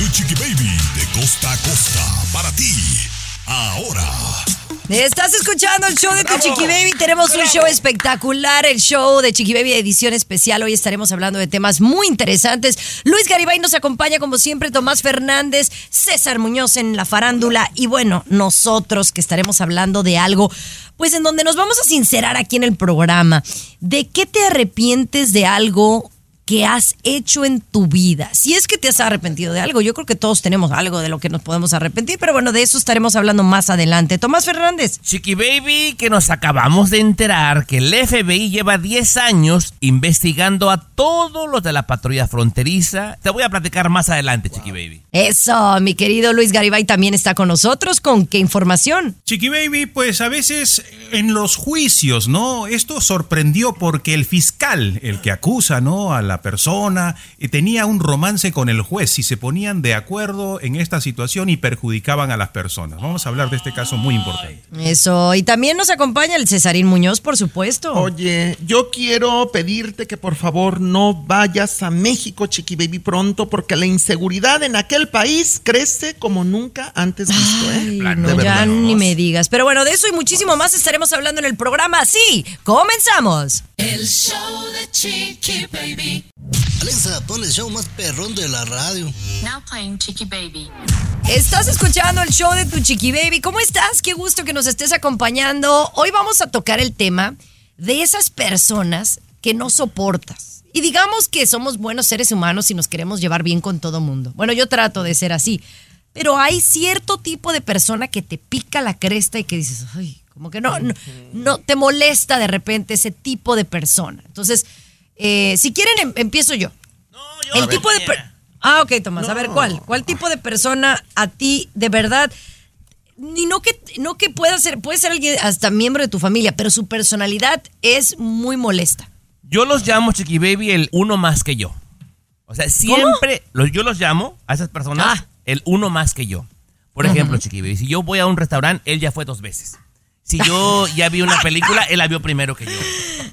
Tu Chiqui Baby de costa a costa para ti. Ahora. Estás escuchando el show de tu Chiqui Baby. Tenemos un show espectacular, el show de Chiqui Baby edición especial. Hoy estaremos hablando de temas muy interesantes. Luis Garibay nos acompaña como siempre, Tomás Fernández, César Muñoz en la farándula y bueno, nosotros que estaremos hablando de algo, pues en donde nos vamos a sincerar aquí en el programa. ¿De qué te arrepientes de algo? Que has hecho en tu vida. Si es que te has arrepentido de algo, yo creo que todos tenemos algo de lo que nos podemos arrepentir, pero bueno, de eso estaremos hablando más adelante. Tomás Fernández. Chiqui Baby, que nos acabamos de enterar que el FBI lleva 10 años investigando a todos los de la patrulla fronteriza. Te voy a platicar más adelante, Chiqui Baby. Eso, mi querido Luis Garibay también está con nosotros. ¿Con qué información? Chiqui Baby, pues a veces en los juicios, ¿no? Esto sorprendió porque el fiscal, el que acusa, ¿no? A la persona, tenía un romance con el juez y se ponían de acuerdo en esta situación y perjudicaban a las personas. Vamos a hablar de este caso muy importante. Eso, y también nos acompaña el Cesarín Muñoz, por supuesto. Oye, yo quiero pedirte que por favor no vayas a México, Chiqui Baby, pronto, porque la inseguridad en aquel país crece como nunca antes visto, ¿eh? Ay, no, ya ni me digas. Pero bueno, de eso y muchísimo más estaremos hablando en el programa. Sí, comenzamos. El show de Chiqui Baby. Alexa, pon el show más perrón de la radio. Now playing Chiqui Baby. Estás escuchando el show de tu Chiqui Baby. ¿Cómo estás? Qué gusto que nos estés acompañando. Hoy vamos a tocar el tema de esas personas que no soportas. Y digamos que somos buenos seres humanos y nos queremos llevar bien con todo mundo. Bueno, yo trato de ser así. Pero hay cierto tipo de persona que te pica la cresta y que dices, ay, como que no, no, no te molesta de repente ese tipo de persona. Entonces, eh, si quieren, em- empiezo yo. el tipo de... Ah, ok, Tomás. A ver, ¿cuál? ¿Cuál tipo de persona a ti de verdad... Ni no que, no que pueda ser, puede ser alguien hasta miembro de tu familia, pero su personalidad es muy molesta. Yo los llamo, Chiqui Baby, el uno más que yo. O sea, siempre los, yo los llamo a esas personas Ah. el uno más que yo. Por ejemplo, Chiqui Baby, si yo voy a un restaurante, él ya fue dos veces. Si yo ya vi una película, él la vio primero que yo.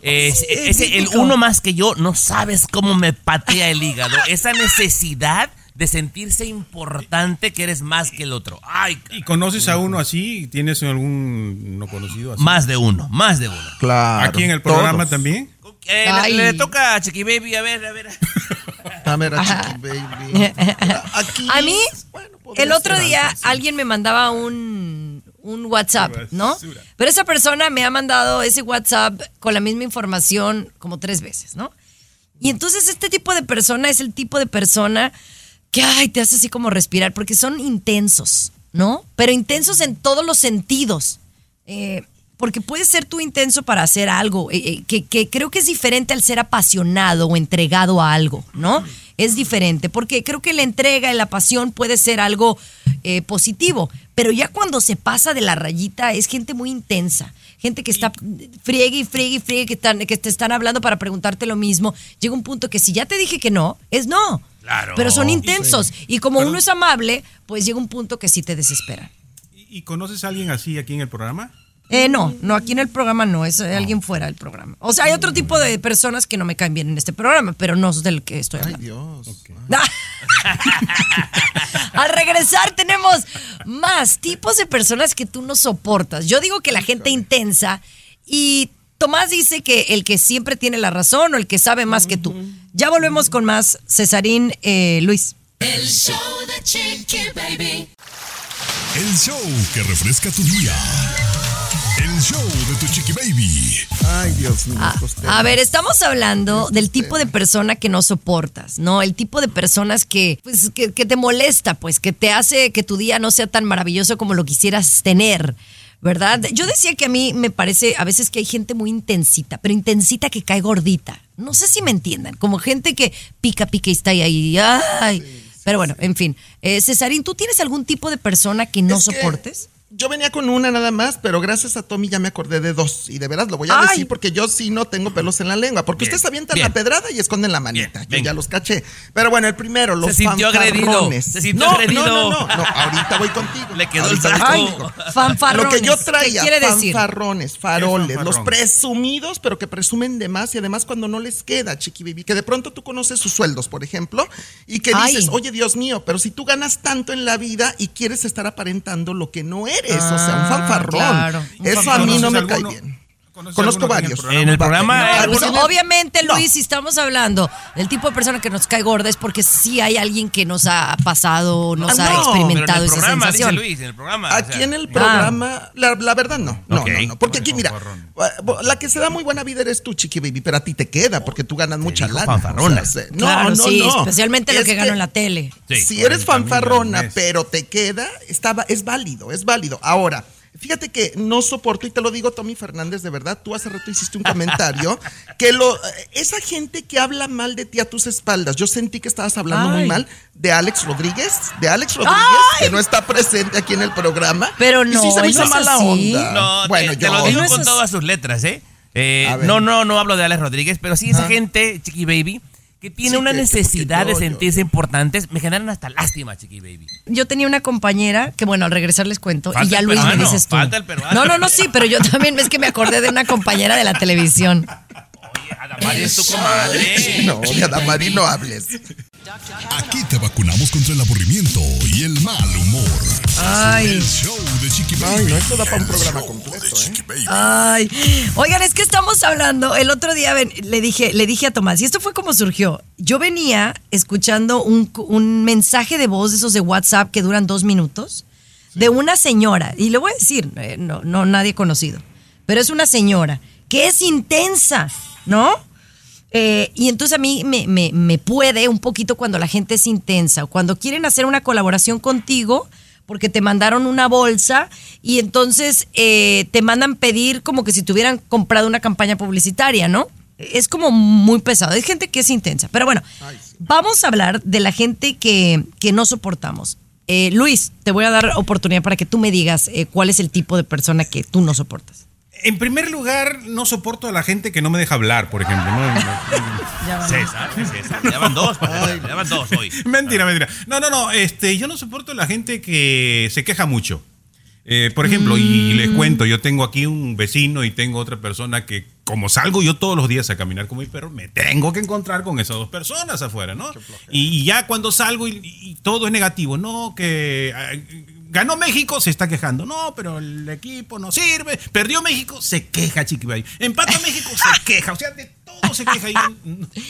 Eh, Sí, ese, el típico. uno más que yo, no sabes cómo me patea el hígado. Esa necesidad de sentirse importante que eres más que el otro. Ay, ¿Y conoces a uno así? ¿Tienes algún no conocido así? más de uno, más de uno. Claro. ¿Aquí en el programa todos. también? Eh, le- toca a Chiqui Baby, a ver, a ver. A ver, a Chiqui Baby. Aquí, A mí, bueno, el otro día antes, sí. alguien me mandaba un, un WhatsApp, ¿no? Pero esa persona me ha mandado ese WhatsApp con la misma información como tres veces, ¿no? Y entonces este tipo de persona es el tipo de persona que, ay, te hace así como respirar, porque son intensos, ¿no? Pero intensos en todos los sentidos. Eh, porque puedes ser tú intenso para hacer algo, eh, eh, que, que creo que es diferente al ser apasionado o entregado a algo, ¿no? Es diferente, porque creo que la entrega y la pasión puede ser algo eh, positivo, pero ya cuando se pasa de la rayita es gente muy intensa, gente que está friegue y friegue y friegue, que, están, que te están hablando para preguntarte lo mismo. Llega un punto que si ya te dije que no, es no. Claro. Pero son intensos. Y como uno es amable, pues llega un punto que sí te desespera. ¿Y y conoces a alguien así aquí en el programa? Eh, no, no, aquí en el programa no, es eh, alguien fuera del programa. O sea, hay otro tipo de personas que no me caen bien en este programa, pero no es del que estoy Ay, hablando. Dios. Al regresar tenemos más tipos de personas que tú no soportas. Yo digo que la gente intensa y Tomás dice que el que siempre tiene la razón o el que sabe más que tú. Ya volvemos con más Cesarín eh, Luis. El show de Chiqui Baby. El show que refresca tu día. El show de tu chiqui baby. Ay, Dios mío. A, costeño. a ver, estamos hablando del tipo de persona que no soportas, ¿no? El tipo de personas que, pues, que, que te molesta, pues, que te hace que tu día no sea tan maravilloso como lo quisieras tener. ¿Verdad? Yo decía que a mí me parece a veces que hay gente muy intensita, pero intensita que cae gordita. No sé si me entiendan, como gente que pica, pica y está ahí. Ay. Pero bueno, en fin. Eh, Cesarín, ¿tú tienes algún tipo de persona que no Es que soportes? Yo venía con una nada más, pero gracias a Tommy ya me acordé de dos. Y de veras lo voy a Ay. decir porque yo sí no tengo pelos en la lengua. Porque Bien, ustedes avientan bien. la pedrada y esconden la manita. Bien, yo ya los caché. Pero bueno, el primero, los Se sintió agredido, fanfarrones. se sintió no, agredido. No, no, no, no, ahorita voy contigo. Le quedó el Ahorita saco. Fanfarrones. Lo que yo traía, ¿Qué quiere decir? fanfarrones, faroles, ¿Qué es los presumidos, pero que presumen de más y además cuando no les queda, chiqui baby, que de pronto tú conoces sus sueldos, por ejemplo, y que Ay. dices, oye Dios mío, pero si tú ganas tanto en la vida y quieres estar aparentando lo que no eres, o sea, un Ah, fanfarrón. claro, un Eso a mí no me ¿Conoces cae bien. ¿Conoces Conozco varios. programa? En el programa, No, Pues, algunos- obviamente, No. Luis, si estamos hablando del tipo de persona que nos cae gorda es porque sí hay alguien que nos ha pasado, nos Ah, ha no, pero experimentado en el esa programa, dice sensación. Luis, en el programa. o Aquí sea, en el programa, la, la verdad no. No, no, no. Porque aquí, mira, la que se da muy buena vida eres tú, chiqui baby, pero a ti te queda porque tú ganas mucha lana. fanfarrona. O sea, se- no, Claro, no, sí, no. especialmente lo Es que gano en la tele. Sí. si eres 40 mil al fanfarrona, pero te queda, estaba, es válido, es válido. Ahora, fíjate que no soporto, y te lo digo, Tommy Fernández, de verdad, tú hace rato hiciste un comentario, que lo, esa gente que habla mal de ti a tus espaldas, yo sentí que estabas hablando muy mal de Alex Rodríguez, de Alex Rodríguez, que no está presente aquí en el programa. Pero Y no, sí se me hizo no mala así. onda. No, bueno, te, te lo digo No con todas sus letras, ¿eh? Eh, no, no, no hablo de Alex Rodríguez, pero sí esa gente, Chiqui Baby, que tiene Sí, una que- que- necesidad de yo- sentirse importantes, me generan hasta lástima, Chiqui Baby. Yo tenía una compañera que, bueno, al regresar les cuento, Falta y ya Luis me dices tú. falta el peruano. No, no, no, sí, pero yo también es que me acordé de una compañera de la televisión. Oye, Adamari es tu comadre. No, de Adamari no hables. Aquí te vacunamos contra el aburrimiento y el mal humor. Ay. El show de Chiqui Baby. Ay, no, esto da para un programa completo, ¿eh? Ay, oigan, es que estamos hablando. El otro día ven- le dije, le dije a Tomás, y esto fue como surgió. Yo venía escuchando un, un mensaje de voz de esos de WhatsApp que duran dos minutos de una señora, y le voy a decir, eh, no, no nadie conocido, pero es una señora que es intensa, ¿no? Eh, y entonces a mí me, me- me puede un poquito cuando la gente es intensa, o cuando quieren hacer una colaboración contigo, porque te mandaron una bolsa y entonces eh, te mandan pedir como que si tuvieran comprado una campaña publicitaria, ¿no? Es como muy pesado, es gente que es intensa. Pero bueno, vamos a hablar de la gente que, que no soportamos. Eh, Luis, te voy a dar oportunidad para que tú me digas eh, cuál es el tipo de persona que tú no soportas. En primer lugar, no soporto a la gente que no me deja hablar, por ejemplo. ¿no? César, César. Ya van dos, ya van dos hoy. mentira, mentira. No, no, no. Este, yo no soporto a la gente que se queja mucho. Eh, por ejemplo, y les cuento, yo tengo aquí un vecino y tengo otra persona que, como salgo yo todos los días a caminar con mi perro, me tengo que encontrar con esas dos personas afuera, ¿no? Y, y ya cuando salgo y, y todo es negativo, no, que ganó México, se está quejando, no, pero el equipo no sirve, perdió México, se queja, chiquibay, empata México, se queja, o sea, de todo se queja. Yo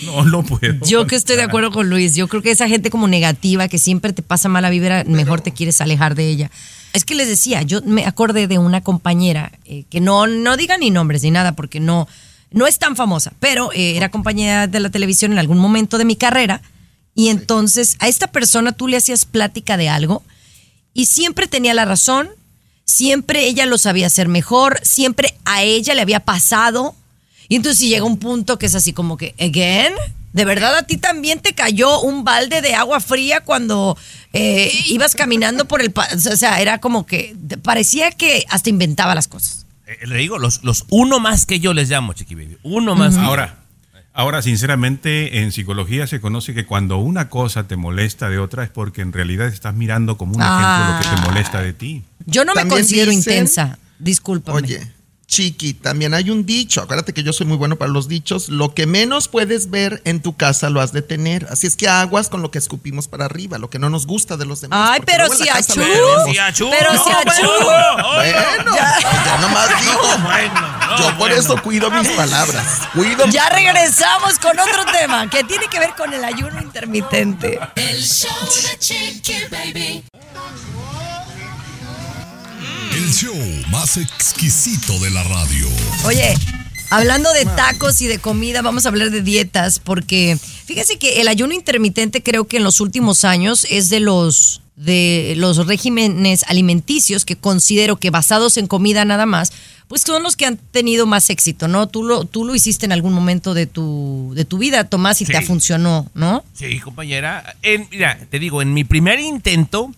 no lo puedo. Yo que estoy de acuerdo con Luis, yo creo que esa gente como negativa, que siempre te pasa mala vibra, mejor te quieres alejar de ella. Es que les decía, yo me acordé de una compañera, eh, que no, no diga ni nombres ni nada, porque no, no es tan famosa, pero eh, era compañera de la televisión en algún momento de mi carrera, y entonces a esta persona tú le hacías plática de algo, y siempre tenía la razón, siempre ella lo sabía hacer mejor, siempre a ella le había pasado. Y entonces si llega un punto que es así como que, ¿again? ¿De verdad a ti también te cayó un balde de agua fría cuando eh, ibas caminando por el... pa- O sea, era como que parecía que hasta inventaba las cosas. Eh, le digo, los, los uno más que yo les llamo, Chiqui Baby. Uno más. que. Ahora, ahora, sinceramente, en psicología se conoce que cuando una cosa te molesta de otra es porque en realidad estás mirando como un ejemplo lo que te molesta de ti. Yo no me considero dicen- intensa, discúlpame. Oye, Chiqui, también hay un dicho. Acuérdate que yo soy muy bueno para los dichos. Lo que menos puedes ver en tu casa lo has de tener. Así es que aguas con lo que escupimos para arriba, lo que no nos gusta de los demás. Ay, pero si achú. achú. Pero No, si achú. bueno. Bueno, ya nomás digo. Bueno, no, Yo por eso cuido mis palabras. Cuido mis Ya palabras. regresamos con otro tema que tiene que ver con el ayuno intermitente. El show de Chiqui Baby. El show más exquisito de la radio. Oye, hablando de tacos y de comida, vamos a hablar de dietas porque fíjese que el ayuno intermitente creo que en los últimos años es de los de los regímenes alimenticios que considero que basados en comida nada más, pues son los que han tenido más éxito, ¿no? Tú lo, tú lo hiciste en algún momento de tu, de tu vida, Tomás, y te Sí. funcionó, ¿no? Sí, compañera. En- mira, te digo, en mi primer intento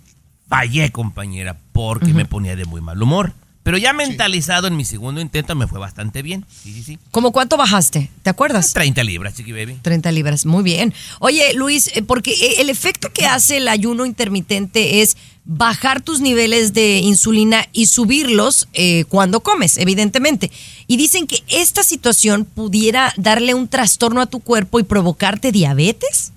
fallé, compañera, porque me ponía de muy mal humor. Pero ya mentalizado en mi segundo intento me fue bastante bien. Sí, sí, sí. ¿Cómo cuánto bajaste? ¿Te acuerdas? 30 libras, chiqui baby. 30 libras, muy bien. Oye, Luis, eh, porque eh, el efecto que hace el ayuno intermitente es bajar tus niveles de insulina y subirlos eh, cuando comes, evidentemente. Y dicen que esta situación pudiera darle un trastorno a tu cuerpo y provocarte diabetes.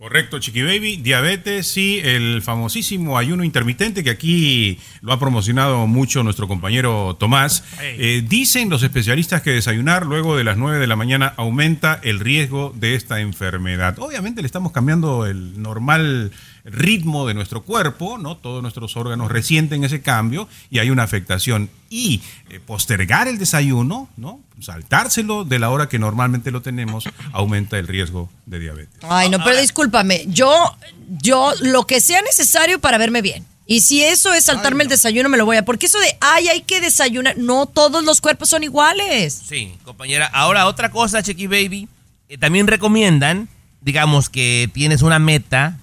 Correcto, Chiqui Baby. Diabetes, sí, el famosísimo ayuno intermitente que aquí lo ha promocionado mucho nuestro compañero Tomás. Eh, dicen los especialistas que desayunar luego de las 9 de la mañana aumenta el riesgo de esta enfermedad. Obviamente le estamos cambiando el normal ritmo de nuestro cuerpo, ¿no? Todos nuestros órganos resienten ese cambio y hay una afectación. Y eh, postergar el desayuno, ¿no? Saltárselo de la hora que normalmente lo tenemos, aumenta el riesgo de diabetes. Ay, no, pero discúlpame, yo, yo lo que sea necesario para verme bien. Y si eso es saltarme el desayuno, me lo voy a. Porque eso de, ay, hay que desayunar. No todos los cuerpos son iguales. Sí, compañera. Ahora, otra cosa, Chiqui Baby. eh, también recomiendan, digamos que tienes una meta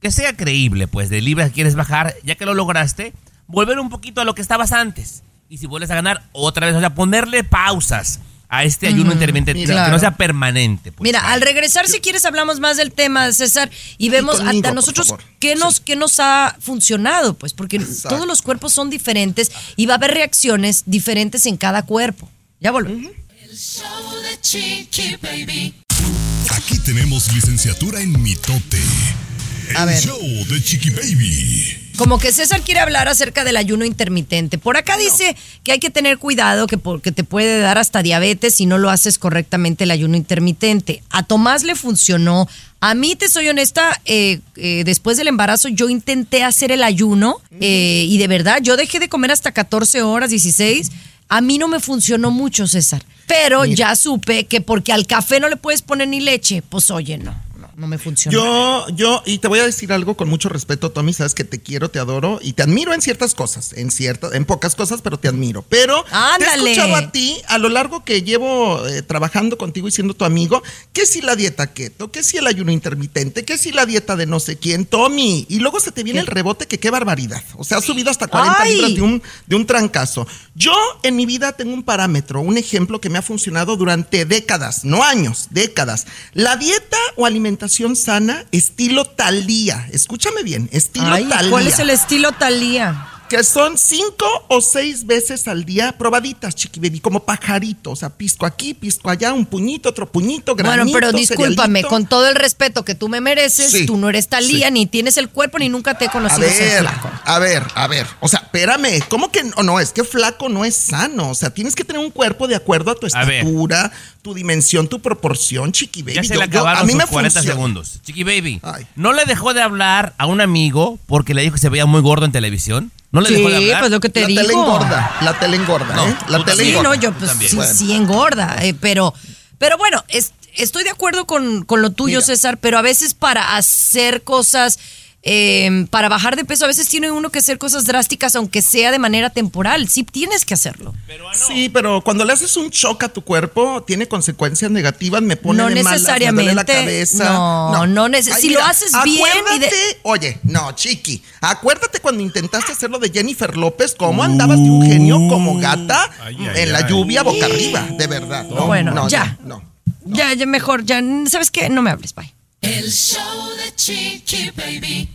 que sea creíble, pues de libras que quieres bajar, ya que lo lograste, volver un poquito a lo que estabas antes. Y si vuelves a ganar, otra vez, o sea, ponerle pausas a este ayuno intermitente, que no sea permanente. pues. Mira, al regresar, si quieres, hablamos más del tema, César, y vemos conmigo, hasta nosotros qué nos, qué nos ha funcionado, pues, porque todos los cuerpos son diferentes y va a haber reacciones diferentes en cada cuerpo. Ya volvemos. El show de Chiqui Baby. Aquí tenemos licenciatura en mitote. A ver. show de Chiqui Baby. Como que César quiere hablar acerca del ayuno intermitente. Por acá dice que hay que tener cuidado que porque te puede dar hasta diabetes si no lo haces correctamente el ayuno intermitente. A Tomás le funcionó. A mí, te soy honesta, eh, eh, después del embarazo yo intenté hacer el ayuno eh, y de verdad yo dejé de comer hasta 14 horas, 16. A mí no me funcionó mucho, César. Pero ya supe que porque al café no le puedes poner ni leche, pues oye, no, no, me funcionó. Yo, yo, y te voy a decir algo con mucho respeto, Tommy, sabes que te quiero, te adoro y te admiro en ciertas cosas, en ciertas, en pocas cosas, pero te admiro. Pero te he Ándale. escuchado a ti a lo largo que llevo eh, trabajando contigo y siendo tu amigo, que si la dieta keto, que si el ayuno intermitente, que si la dieta de no sé quién, Tommy, y luego se te viene el rebote, que qué barbaridad. O sea, has subido hasta 40 Ay. libras de un, de un trancazo. Yo en mi vida tengo un parámetro, un ejemplo que me ha funcionado durante décadas, no años, décadas. La dieta o alimentación sana, estilo Talía. Escúchame bien, estilo Ay, Talía. ¿Cuál es el estilo Talía? Que son cinco o seis veces al día probaditas, chiqui baby, como pajarito. O sea, pisco aquí, pisco allá, un puñito, otro puñito, granito, Bueno, pero discúlpame, cerealito. con todo el respeto que tú me mereces, Sí, tú no eres Talía, sí. ni tienes el cuerpo, ni nunca te he A conocido ser ver, flaco. a ver, a ver. O sea, espérame, ¿cómo que no? No, es que flaco no es sano. O sea, tienes que tener un cuerpo de acuerdo a tu A estatura, tu dimensión, tu proporción, chiqui baby. Ya se Yo- le yo- acabaron a mí sus me 40 funciona. segundos. Chiqui Baby, Ay. ¿no le dejó de hablar a un amigo porque le dijo que se veía muy gordo en televisión? ¿No le Sí, dejó de hablar? pues lo que te la digo. tele engorda, la tele engorda, No, ¿eh? La tele. Sí, engorda. no, yo pues sí, Bueno. sí engorda, eh, pero, pero bueno, es- estoy de acuerdo con, con lo tuyo, Mira. César, pero a veces para hacer cosas, eh, para bajar de peso, a veces tiene uno que hacer cosas drásticas, aunque sea de manera temporal. Sí tienes que hacerlo. Sí, pero cuando le haces un shock a tu cuerpo, tiene consecuencias negativas, me pone No de malas, necesariamente. me duele la cabeza. No, no neces- si lo haces bien y de- acuérdate- Oye, no, chiqui, acuérdate cuando intentaste hacerlo de Jennifer López, cómo andabas de un genio como gata Ay, ay, en la ay. lluvia boca arriba, de verdad. No, Bueno, no, ya. No, no. Ya, ya mejor, ya, ¿sabes qué? No me hables, bye. El show de Chiqui Baby.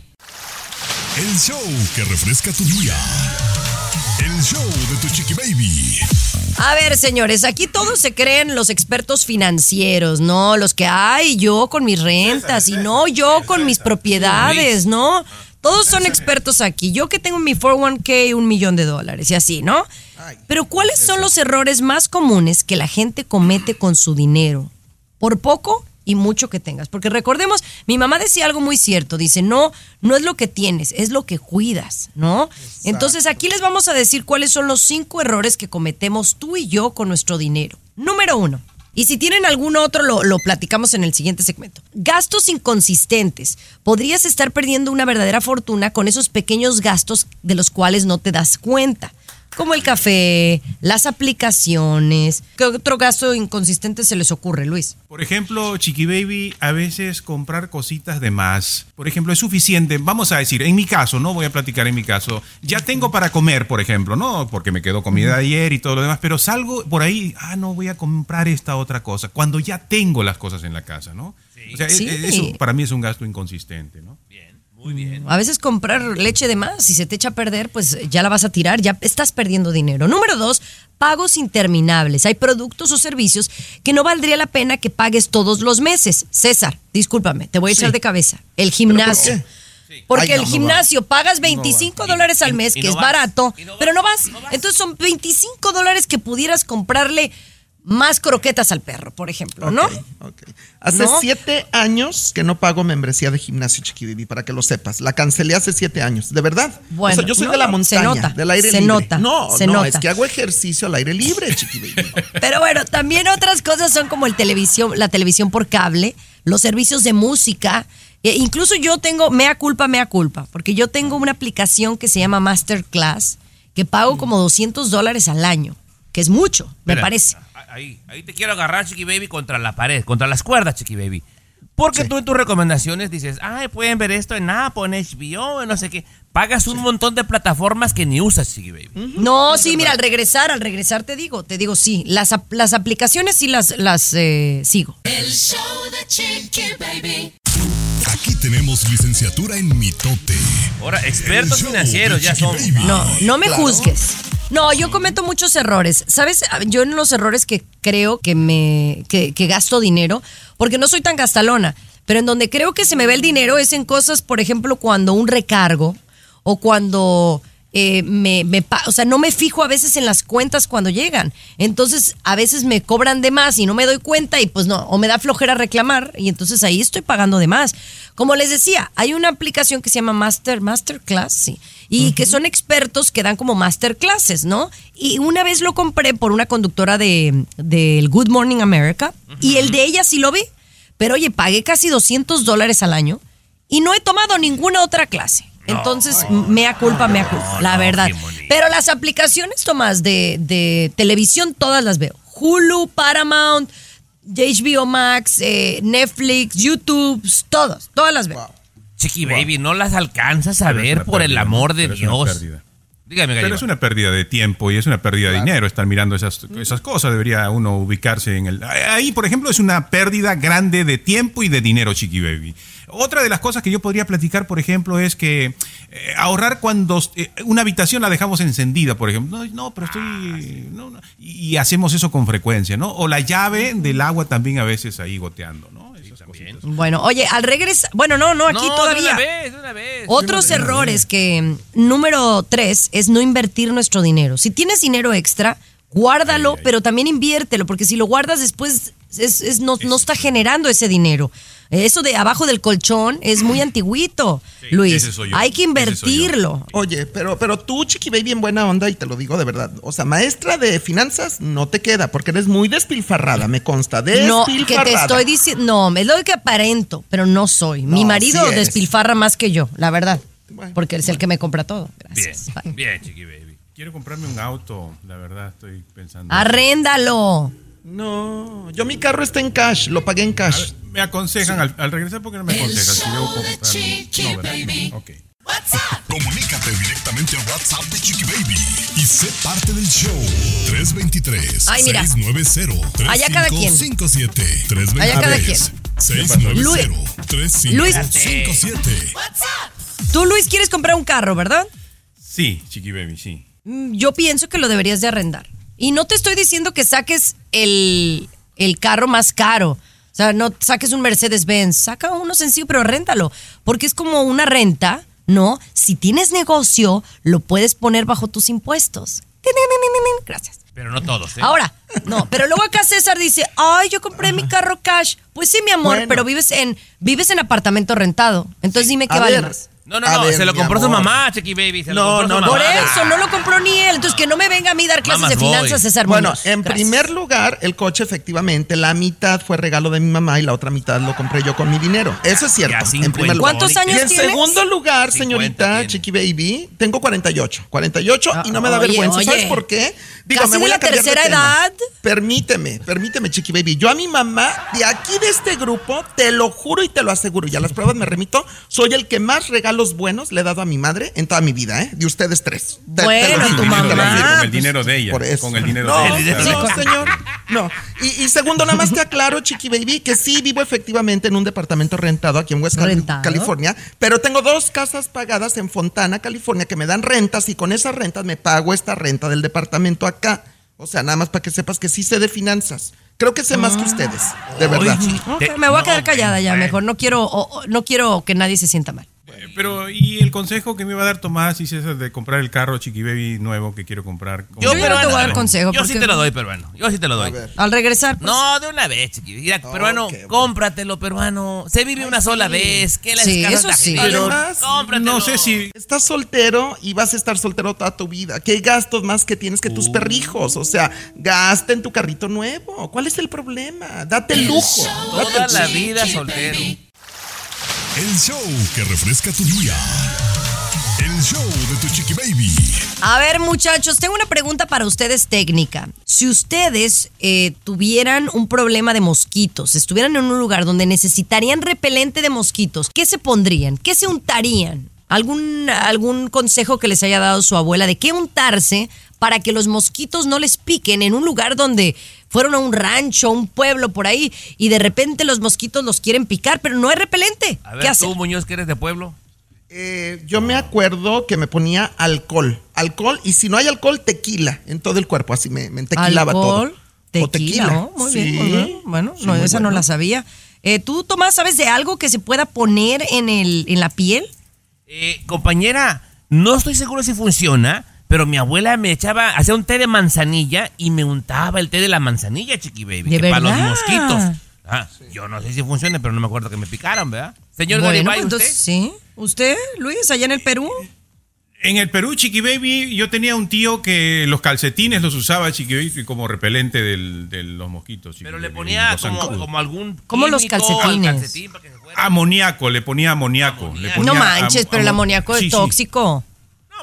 El show que refresca tu día. El show de tu Chiqui Baby. A ver, señores, aquí todos se creen los expertos financieros, ¿no? Los que, ay, yo con mis rentas y no yo con mis propiedades, ¿no? Todos son expertos aquí. Yo que tengo en mi 401k un millón de dólares y así, ¿no? Pero ¿cuáles son los errores más comunes que la gente comete con su dinero? Por poco y mucho que tengas. Porque recordemos, mi mamá decía algo muy cierto. Dice, no, no es lo que tienes, es lo que cuidas, ¿no? Entonces aquí les vamos a decir cuáles son los cinco errores que cometemos tú y yo con nuestro dinero. Número uno. Y si tienen algún otro, lo, lo platicamos en el siguiente segmento. Gastos inconsistentes. Podrías estar perdiendo una verdadera fortuna con esos pequeños gastos de los cuales no te das cuenta. Como el café, las aplicaciones. ¿Qué otro gasto inconsistente se les ocurre, Luis? Por ejemplo, Chiqui Baby, a veces comprar cositas de más. Por ejemplo, es suficiente. Vamos a decir, en mi caso, no voy a platicar en mi caso. Ya tengo para comer, por ejemplo, ¿no? Porque me quedó comida ayer y todo lo demás. Pero salgo por ahí, ah, no, voy a comprar esta otra cosa. Cuando ya tengo las cosas en la casa, ¿no? O sea, Sí. e- eso para mí es un gasto inconsistente, ¿no? Muy bien. A veces comprar leche de más, si se te echa a perder, pues ya la vas a tirar, ya estás perdiendo dinero. Número dos, pagos interminables. Hay productos o servicios que no valdría la pena que pagues todos los meses. César, discúlpame, te voy a echar de cabeza. El gimnasio. Porque Ay, no, el no gimnasio pagas 25 dólares al mes, y que no es vas, barato, pero no vas, vas. no vas. Entonces son 25 dólares que pudieras comprarle más croquetas al perro, por ejemplo, ¿no? Ok, ok. Hace ¿No? siete años que no pago membresía de gimnasio Chiqui Baby, para que lo sepas. La cancelé hace siete años, de verdad. Bueno, o sea, yo soy no, de la montaña, se nota, del aire se libre. nota, no, se no, nota. es que hago ejercicio al aire libre, Chiqui Baby. Pero bueno, también otras cosas son como el televisión, la televisión por cable, los servicios de música. E incluso yo tengo, mea culpa, mea culpa, porque yo tengo una aplicación que se llama Masterclass, que pago como 200 dólares al año, que es mucho, me Espera, parece. Ahí, ahí te quiero agarrar, Chiqui Baby, contra la pared, contra las cuerdas, Chiqui Baby. Porque tú en tus recomendaciones dices, ay, pueden ver esto en Apple, en HBO, en no sé qué. Pagas un montón de plataformas que ni usas, Chiqui Baby. No, sí, mira, al regresar, al regresar te digo, te digo, sí, las, las aplicaciones sí las, las eh, sigo. El show de Chiqui Baby. Aquí tenemos licenciatura en mitote. Ahora, expertos financieros ya somos. Baby. No, no me juzgues. No, yo cometo muchos errores. ¿Sabes? Yo en los errores que creo que me que, que gasto dinero, porque no soy tan gastalona, pero en donde creo que se me ve el dinero es en cosas, por ejemplo, cuando un recargo o cuando eh, me, me o sea, no me fijo a veces en las cuentas cuando llegan. Entonces, a veces me cobran de más y no me doy cuenta y pues no, o me da flojera reclamar y entonces ahí estoy pagando de más. Como les decía, hay una aplicación que se llama Master Masterclass, sí, y que son expertos que dan como masterclasses, ¿no? Y una vez lo compré por una conductora de del Good Morning America y el de ella sí lo vi, pero oye, pagué casi 200 dólares al año y no he tomado ninguna otra clase. Entonces, mea culpa, mea culpa, la verdad. Pero las aplicaciones, Tomás, de, de televisión, todas las veo. Hulu, Paramount, HBO Max, eh, Netflix, YouTube, todas, todas las veo. Chiqui Baby, no las alcanzas a Pero ver por el amor de Dios. Dígame, Pero es una pérdida de tiempo y es una pérdida de dinero estar mirando esas, esas cosas. Debería uno ubicarse en el... Ahí, por ejemplo, es una pérdida grande de tiempo y de dinero, Chiqui Baby. Otra de las cosas que yo podría platicar, por ejemplo, es que eh, ahorrar cuando eh, una habitación la dejamos encendida, por ejemplo. No, no, pero estoy... no, no. Y, y hacemos eso con frecuencia, ¿no? O la llave del agua también a veces ahí goteando, ¿no? Bueno, oye, al regresar, bueno, no, no, aquí No, todavía. De una vez, de una vez. Otros errores que número tres es no invertir nuestro dinero. Si tienes dinero extra, guárdalo, pero también inviértelo, porque si lo guardas después es, es- no, no está generando ese dinero. Eso de abajo del colchón es muy antiguito, Luis. ese soy yo, Hay que ese soy yo. invertirlo. Oye, pero, pero tú, Chiqui Baby, en buena onda, y te lo digo de verdad. O sea, maestra de finanzas no te queda, porque eres muy despilfarrada, me consta. No, Despilfarrada. que te estoy diciendo, no, es lo que aparento, pero no soy. Mi No, marido sí despilfarra más que yo, la verdad. Bueno, porque él es el que me compra todo. Bien, Gracias. Bye. bien, Chiqui Baby. Quiero comprarme un auto, la verdad, estoy pensando. Arréndalo. No, yo mi carro está en cash, lo pagué en cash. Me aconsejan al, al regresar porque no me aconsejan. Si yo show de comprarlo. Chiqui No, ¿verdad? Baby. Ok. WhatsApp. Comunícate directamente al WhatsApp de Chiqui Baby y sé parte del show. 323 Ay, mira. 690 Allá cada quien. 3557 323 Allá cada quien. 690 3557 WhatsApp. Tú, Luis, quieres comprar un carro, ¿verdad? Sí, Chiqui Baby, sí. Mm, Yo pienso que lo deberías de arrendar. Y no te estoy diciendo que saques el, el carro más caro. O sea, no saques un Mercedes-Benz. Saca uno sencillo, pero réntalo. Porque es como una renta, No, si tienes negocio, lo puedes poner bajo tus impuestos. Gracias. Pero no todos, ¿eh? Ahora, no, pero luego acá César dice, ay, yo compré mi carro cash. Pues sí, mi amor, Bueno. pero vives en, vives en apartamento rentado. Entonces dime qué A vale ver, más. No, no, A no, ver, se lo compró su mamá, Chiqui Baby. Se lo No, compró no, su no. Por eso, no lo compró ni él. Entonces que no me venga a mí dar clases Mamas de voy. finanzas, César Bueno, Muñoz. en Gracias. primer lugar, el coche efectivamente, la mitad fue regalo de mi mamá y la otra mitad lo compré yo con mi dinero. Eso es cierto. Ya, en primer lugar. ¿Cuántos Y años en tienes? segundo lugar, 50 señorita. Chiqui Baby, tengo 48. 48 y no me da Oye, vergüenza. oye. ¿Sabes por qué? Casi de la cambiar tercera edad. Permíteme, permíteme, Chiqui Baby. Yo a mi mamá, de aquí de este grupo, te lo juro y te lo aseguro, y a las pruebas me remito, soy el que más regalos buenos le he dado a mi madre en toda mi vida, ¿eh? De ustedes tres. Lo Bueno, tu Con el dinero de mamá, ella, con el pues, dinero de ella. por eso. Con el dinero no, de ella. No, señor. No. Y, y segundo, nada más te aclaro, Chiqui Baby, que sí vivo efectivamente en un departamento rentado aquí en West Cali- ¿Rentado? California, pero tengo dos casas pagadas en Fontana, California, que me dan rentas y con esas rentas me pago esta renta del departamento acá. O sea, nada más para que sepas que sí sé de finanzas. Creo que sé más que ustedes, de verdad. Ok, Te- me voy a quedar callada ya, mejor. No quiero, no quiero que nadie se sienta mal. Eh, Pero, ¿y el consejo que me iba a dar Tomás y César de comprar el carro Chiqui Baby nuevo que quiero comprar? Yo ya no te voy a dar consejo, Yo sí te lo doy, peruano. Yo sí te lo doy. Al regresar, pues, No, de una vez, chiqui. Mira, peruano, bueno. cómpratelo, peruano. Se vive una sola vez. ¿Qué las Sí, eso sí. gente? Además, Cómpratelo. No sé si Estás soltero y vas a estar soltero toda tu vida. ¿Qué gastos más que tienes que tus perrijos? O sea, gasta en tu carrito nuevo. ¿Cuál es el problema? Date el lujo. Date Toda el la vida soltero. El show que refresca tu día. El show de tu Chiqui Baby. A ver, muchachos, tengo una pregunta para ustedes técnica. Si ustedes eh, tuvieran un problema de mosquitos, estuvieran en un lugar donde necesitarían repelente de mosquitos, ¿qué se pondrían? ¿Qué se untarían? ¿Algún, algún consejo que les haya dado su abuela de qué untarse para que los mosquitos no les piquen en un lugar donde fueron a un rancho, un pueblo por ahí y de repente los mosquitos los quieren picar, pero no hay repelente? A ¿Qué ver, hacer? tú, Muñoz, que eres de pueblo. Eh, yo me acuerdo que me ponía alcohol. Alcohol y si no hay alcohol, tequila en todo el cuerpo. Así me, me entequilaba Alcohol, todo. O Tequila, oh, muy bien, Sí. muy bien. Bueno, Sí, no, muy esa no la sabía. Eh, ¿Tú, Tomás, sabes de algo que se pueda poner en, el, en la piel? Eh, compañera, no estoy seguro si funciona, pero mi abuela me echaba, hacía un té de manzanilla y me untaba el té de la manzanilla, chiqui baby. ¿De que para los mosquitos. Ah, yo no sé si funciona, pero no me acuerdo que me picaran, ¿verdad? Señor bueno, Garibay, pues ¿usted? entonces, sí. ¿Usted, Luis, allá en el Perú? En el Perú, Chiqui Baby, yo tenía un tío que los calcetines los usaba Chiqui Baby como repelente del- de los mosquitos. Chiqui Pero le ponía como, como algún. ¿Cómo los calcetines? calcetín para que se fuera. Amoníaco, le ponía amoníaco. le ponía no manches, am- pero el amo- amoníaco Sí, es sí. tóxico.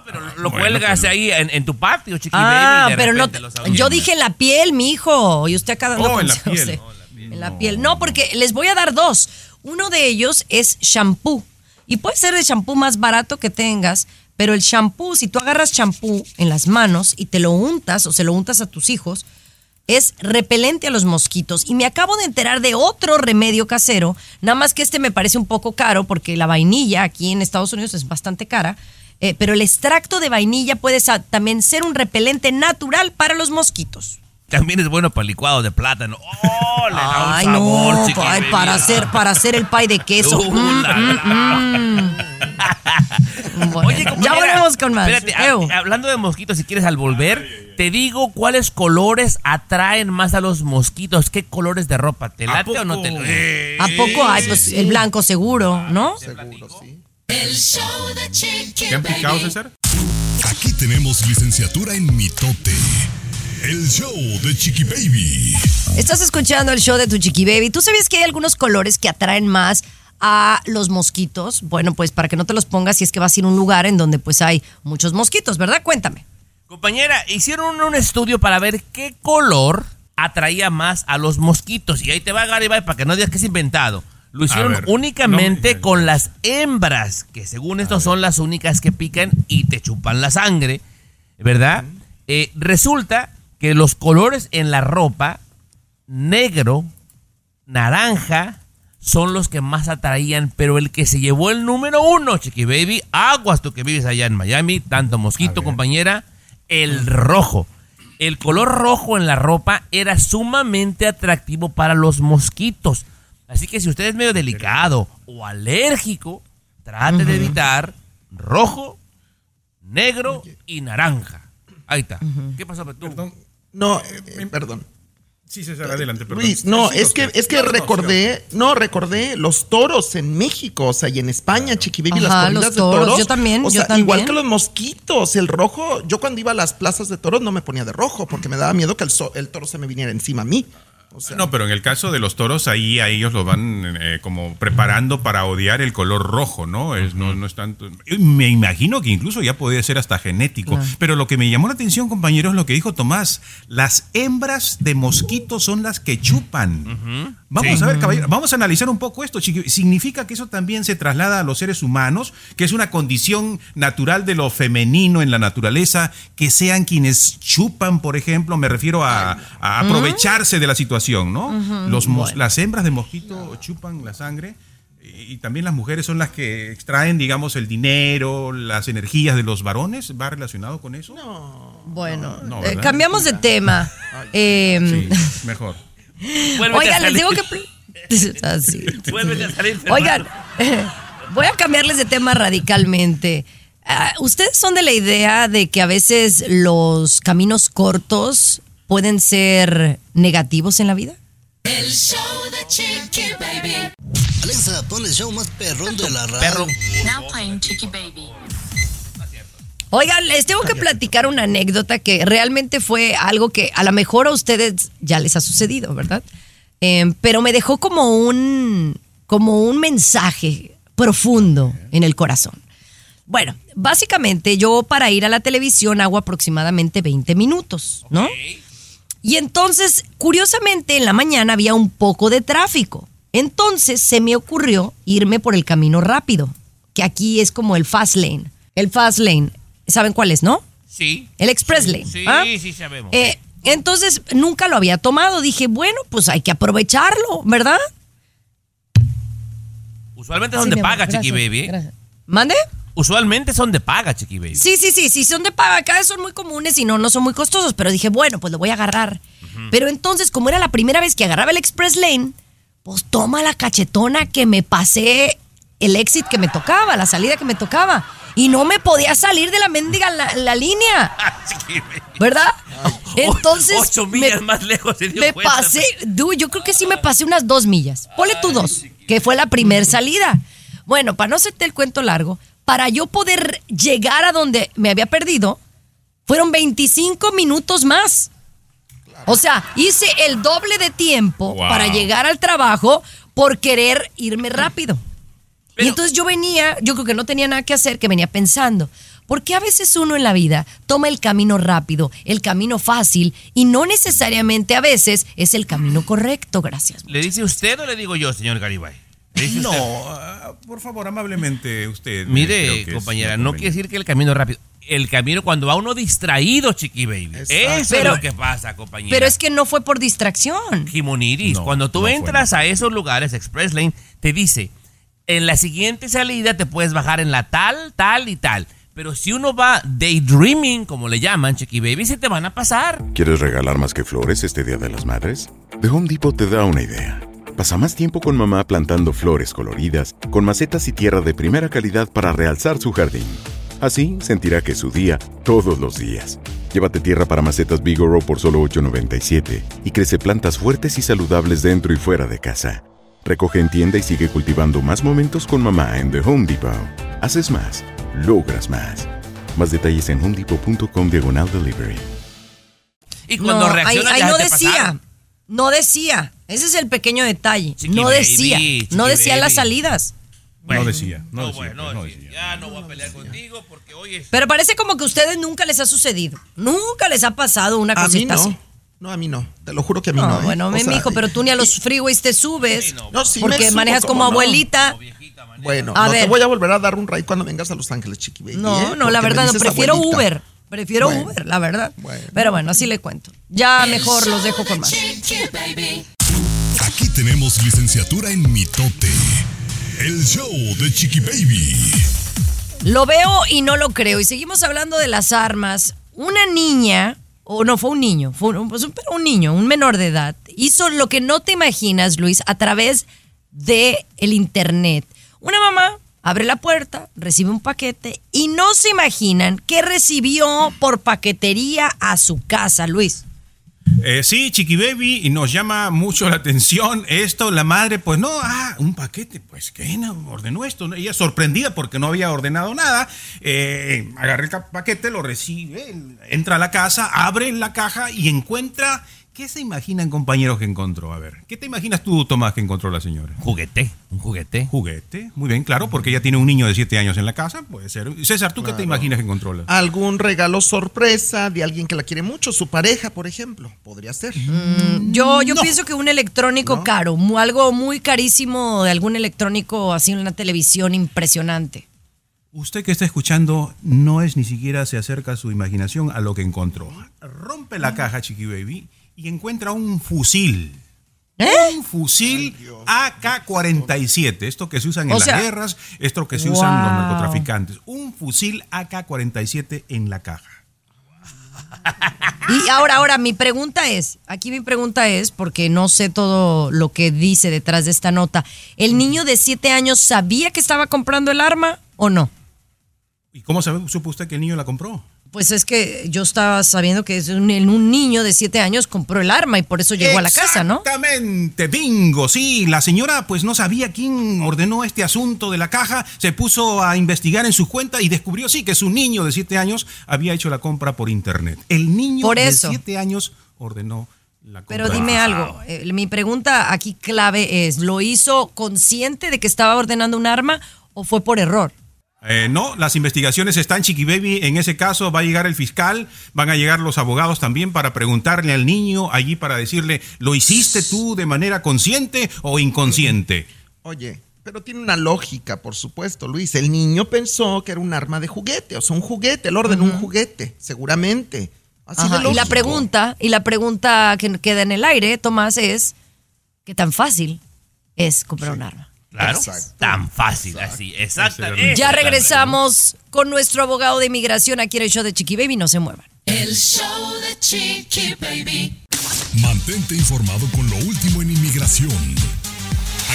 Pero lo Bueno, cuelgas pero- ahí en, en tu patio, chiqui Ah, baby. pero no. Yo dije en la piel, mi hijo. Y usted acá dando Oh, en la piel. Oh, En la piel. No, porque les voy a dar dos. Uno de ellos es shampoo. Y puede ser el shampoo más barato que tengas, pero el shampoo, si tú agarras shampoo en las manos y te lo untas o se lo untas a tus hijos, es repelente a los mosquitos. Y me acabo de enterar de otro remedio casero, nada más que este me parece un poco caro porque la vainilla aquí en Estados Unidos es bastante cara. Eh, pero el extracto de vainilla puede también ser un repelente natural para los mosquitos. También es bueno para licuado de plátano. ¡Oh! Le da un Ay, sabor, no, ay, para hacer, para hacer el pie de queso. Uh, Mm, la, mm, mm. Bueno, Oye, ya volvemos con más. Espérate, ha- hablando de mosquitos, si quieres al volver, te digo cuáles colores atraen más a los mosquitos. ¿Qué colores de ropa? ¿Te ¿A late o no te late? ¿A poco hay? Pues el blanco seguro, ¿no? Seguro, sí. El show de Chiqui ¿Te han picado, Baby. César? Aquí tenemos licenciatura en mitote. El show de Chiqui Baby. Estás escuchando el show de tu chiqui baby. ¿Tú sabías que hay algunos colores que atraen más a los mosquitos? Bueno, pues para que no te los pongas si es que vas a ir a un lugar en donde pues hay muchos mosquitos, ¿verdad? Cuéntame. Compañera, hicieron un estudio para ver qué color atraía más a los mosquitos. Y ahí te va Garibay para que no digas que es inventado. Lo hicieron ver, únicamente no, con las hembras, que según esto son las únicas que pican y te chupan la sangre, ¿verdad? Eh, resulta que los colores en la ropa, negro, naranja, son los que más atraían, pero el que se llevó el número uno, Chiqui Baby, aguas tú que vives allá en Miami, tanto mosquito, compañera, el rojo. El color rojo en la ropa era sumamente atractivo para los mosquitos. Así que si usted es medio delicado o alérgico, trate de evitar rojo, negro y naranja. Ahí está. ¿Qué pasó, Petú? No, eh, perdón. Sí, César, adelante, perdón. Luis, no, es que, es que No, no, no, recordé, no, recordé los toros en México, o sea, y en España, Chiqui Baby, Ajá, las corridas los de toros, yo también, O yo sea, también. igual que los mosquitos, el rojo, yo cuando iba a las plazas de toros no me ponía de rojo, porque me daba miedo que el, so- el toro se me viniera encima a mí. O sea, No, pero en el caso de los toros, ahí a ellos lo van eh, como preparando para odiar el color rojo, ¿no? Es, no, no es tanto. yo Me imagino que incluso ya podría ser hasta genético. Claro. Pero lo que me llamó la atención, compañeros, es lo que dijo Tomás. Las hembras de mosquitos son las que chupan. Vamos Sí. a ver, caballero, vamos a analizar un poco esto. chiqui- ¿Significa que eso también se traslada a los seres humanos? Que es una condición natural de lo femenino en la naturaleza, que sean quienes chupan, por ejemplo, me refiero a, a aprovecharse de la situación, ¿no? Los Las hembras de mosquito chupan la sangre. Y y también las mujeres son las que extraen, digamos, el dinero, las energías de los varones. ¿Va relacionado con eso? No. Bueno, no, eh, cambiamos de tema. Eh, Sí, mejor. Oigan, les digo que... Así. Vuélvete a salir. Oigan, voy a cambiarles de tema radicalmente. Ah, ¿Ustedes son de la idea de que a veces los caminos cortos pueden ser negativos en la vida? El show de Chiqui Baby. Alexa, pon el show más perrón de la radio. Perro. Now playing Chiqui Baby. Oigan, les tengo que platicar una anécdota que realmente fue algo que a lo mejor a ustedes ya les ha sucedido, ¿verdad? Eh, pero me dejó como un, como un mensaje profundo en el corazón. Bueno, básicamente yo para ir a la televisión hago aproximadamente 20 minutos, ¿no? Y entonces, curiosamente, en la mañana había un poco de tráfico. Entonces se me ocurrió irme por el camino rápido, que aquí es como el fast lane. El fast lane, ¿saben cuál es, no? Sí. El express lane. Sí, ¿ah? sí sabemos. Eh, entonces, nunca lo había tomado. Dije, bueno, pues hay que aprovecharlo, ¿verdad? Usualmente Sí, son de mi amor, paga, Chiqui Baby. ¿eh? gracias. ¿Mande? Usualmente son de paga, Chiqui Baby. Sí, sí, sí, sí, son de paga. Acá son muy comunes y no, no son muy costosos. Pero dije, bueno, pues lo voy a agarrar. Pero entonces, como era la primera vez que agarraba el Express Lane, pues toma la cachetona que me pasé el exit que me tocaba, la salida que me tocaba. Y no me podía salir de la mendiga la, la línea. ¿verdad? Entonces, Ocho me- millas más lejos se dio me cuenta. pasé, du, yo creo que sí me pasé unas dos millas. Ponle tú dos, que fue la primer salida. Bueno, para no hacerte el cuento largo, para yo poder llegar a donde me había perdido, fueron 25 minutos más. O sea, hice el doble de tiempo Wow. para llegar al trabajo por querer irme rápido. Pero- y entonces yo venía, yo creo que no tenía nada que hacer, que venía pensando, ¿por qué a veces uno en la vida toma el camino rápido, el camino fácil, y no necesariamente a veces es el camino correcto? Gracias. ¿Le dice usted o le digo yo, señor Garibay? ¿Le dice No, usted? ah, por favor, amablemente usted. eh, Mire, compañera, no quiere decir que el camino es rápido. El camino cuando va uno distraído, Chiqui Baby. Exacto. Eso Pero- es lo que pasa, compañera. Pero es que no fue por distracción. Jimoniris, No, cuando tú no entras a esos lugares, Express Lane, te dice, en la siguiente salida te puedes bajar en la tal, tal y tal. Pero si uno va daydreaming, como le llaman, Chiqui Baby, se te van a pasar. ¿Quieres regalar más que flores este Día de las Madres? The Home Depot te da una idea. Pasa más tiempo con mamá plantando flores coloridas, con macetas y tierra de primera calidad para realzar su jardín. Así sentirá que es su día todos los días. Llévate tierra para macetas Bigoro por solo $8.97 y crece plantas fuertes y saludables dentro y fuera de casa. Recoge en tienda y sigue cultivando más momentos con mamá en The Home Depot. Haces más, logras más. Más detalles en homedepot.com diagonal delivery. Y cuando no, ahí, no decía. pasaron. No decía. Ese es el pequeño detalle. Chiqui no baby, decía. no decía las salidas. No decía, no, No, decía, bueno, pues, no decía. decía. Ya no voy a pelear contigo porque hoy es... Pero parece como que a ustedes nunca les ha sucedido. Nunca les ha pasado una a cosita no. así. No, a mí no. Te lo juro que a mí No, no. ¿eh? bueno, O mi sea, hijo, pero tú ni a los freeways te subes. No. No, sí me porque subo, manejas como abuelita. Bueno, A no ver. te voy a volver a dar un ride cuando vengas a Los Ángeles, Chiqui Baby. No, ¿eh? no, la me verdad, no. Prefiero abuelita. Uber. Prefiero Bueno. Uber, la verdad. Bueno. Pero bueno, así le cuento. Ya mejor los dejo con más. Chiqui Baby. Aquí tenemos licenciatura en mitote. El show de Chiqui Baby. Lo veo y no lo creo. Y seguimos hablando de las armas. Una niña, o no, fue un niño, fue un, pues pero un niño, un menor de edad, hizo lo que no te imaginas, Luis, a través de internet. Una mamá abre la puerta, recibe un paquete y no se imaginan qué recibió por paquetería a su casa, Luis. Eh, sí, Chiqui Baby, y nos llama mucho la atención esto. La madre, pues no, ah, un paquete, pues ¿qué no? ordenó esto. Ella sorprendida porque no había ordenado nada. Eh, agarra el paquete, lo recibe, entra a la casa, abre la caja y encuentra. ¿Qué se imaginan, compañeros, que encontró? A ver, ¿qué te imaginas tú, Tomás, que encontró la señora? Juguete, un juguete. Juguete, muy bien, claro, porque ella tiene un niño de 7 años en la casa, puede ser. César, ¿tú qué te imaginas que encontró? la- Algún regalo sorpresa de alguien que la quiere mucho, su pareja, por ejemplo. Podría ser. Yo, yo pienso que un electrónico caro, algo muy carísimo de algún electrónico así en una televisión impresionante. Usted que está escuchando no es ni siquiera se acerca a su imaginación a lo que encontró. Rompe la caja, Chiqui Baby, y encuentra un fusil. Un fusil AK-47. Esto que se usan en O las sea- guerras, esto que se usan los Wow. narcotraficantes. Un fusil AK-47 en la caja. Y ahora, ahora, mi pregunta es, aquí mi pregunta es, porque no sé todo lo que dice detrás de esta nota, ¿el niño de siete años sabía que estaba comprando el arma o no? ¿Y cómo sabe, supo usted que el niño la compró? Pues es que yo estaba sabiendo que es un, un niño de siete años compró el arma y por eso llegó a la casa, ¿no? Exactamente, bingo, sí. La señora pues no sabía quién ordenó este asunto de la caja, se puso a investigar en su cuenta y descubrió sí que su niño de 7 años había hecho la compra por internet. El niño Por de. 7 años ordenó la compra. Pero dime algo, eh, mi pregunta aquí clave es, ¿lo hizo consciente de que estaba ordenando un arma o fue por error? Eh, no, las investigaciones están, Chiqui Baby. En ese caso va a llegar el fiscal, van a llegar los abogados también para preguntarle al niño allí para decirle, ¿lo hiciste tú de manera consciente o inconsciente? Oye, pero tiene una lógica, por supuesto, Luis. El niño pensó que era un arma de juguete, o sea, un juguete, el orden un juguete, seguramente. Así Ajá, de Y la pregunta, y la pregunta que queda en el aire, Tomás, es ¿qué tan fácil es comprar un arma? Claro. Exacto. Tan fácil, así. Exactamente. Ya regresamos con nuestro abogado de inmigración aquí en el show de Chiqui Baby, no se muevan. El show de Chiqui Baby. Mantente informado con lo último en inmigración.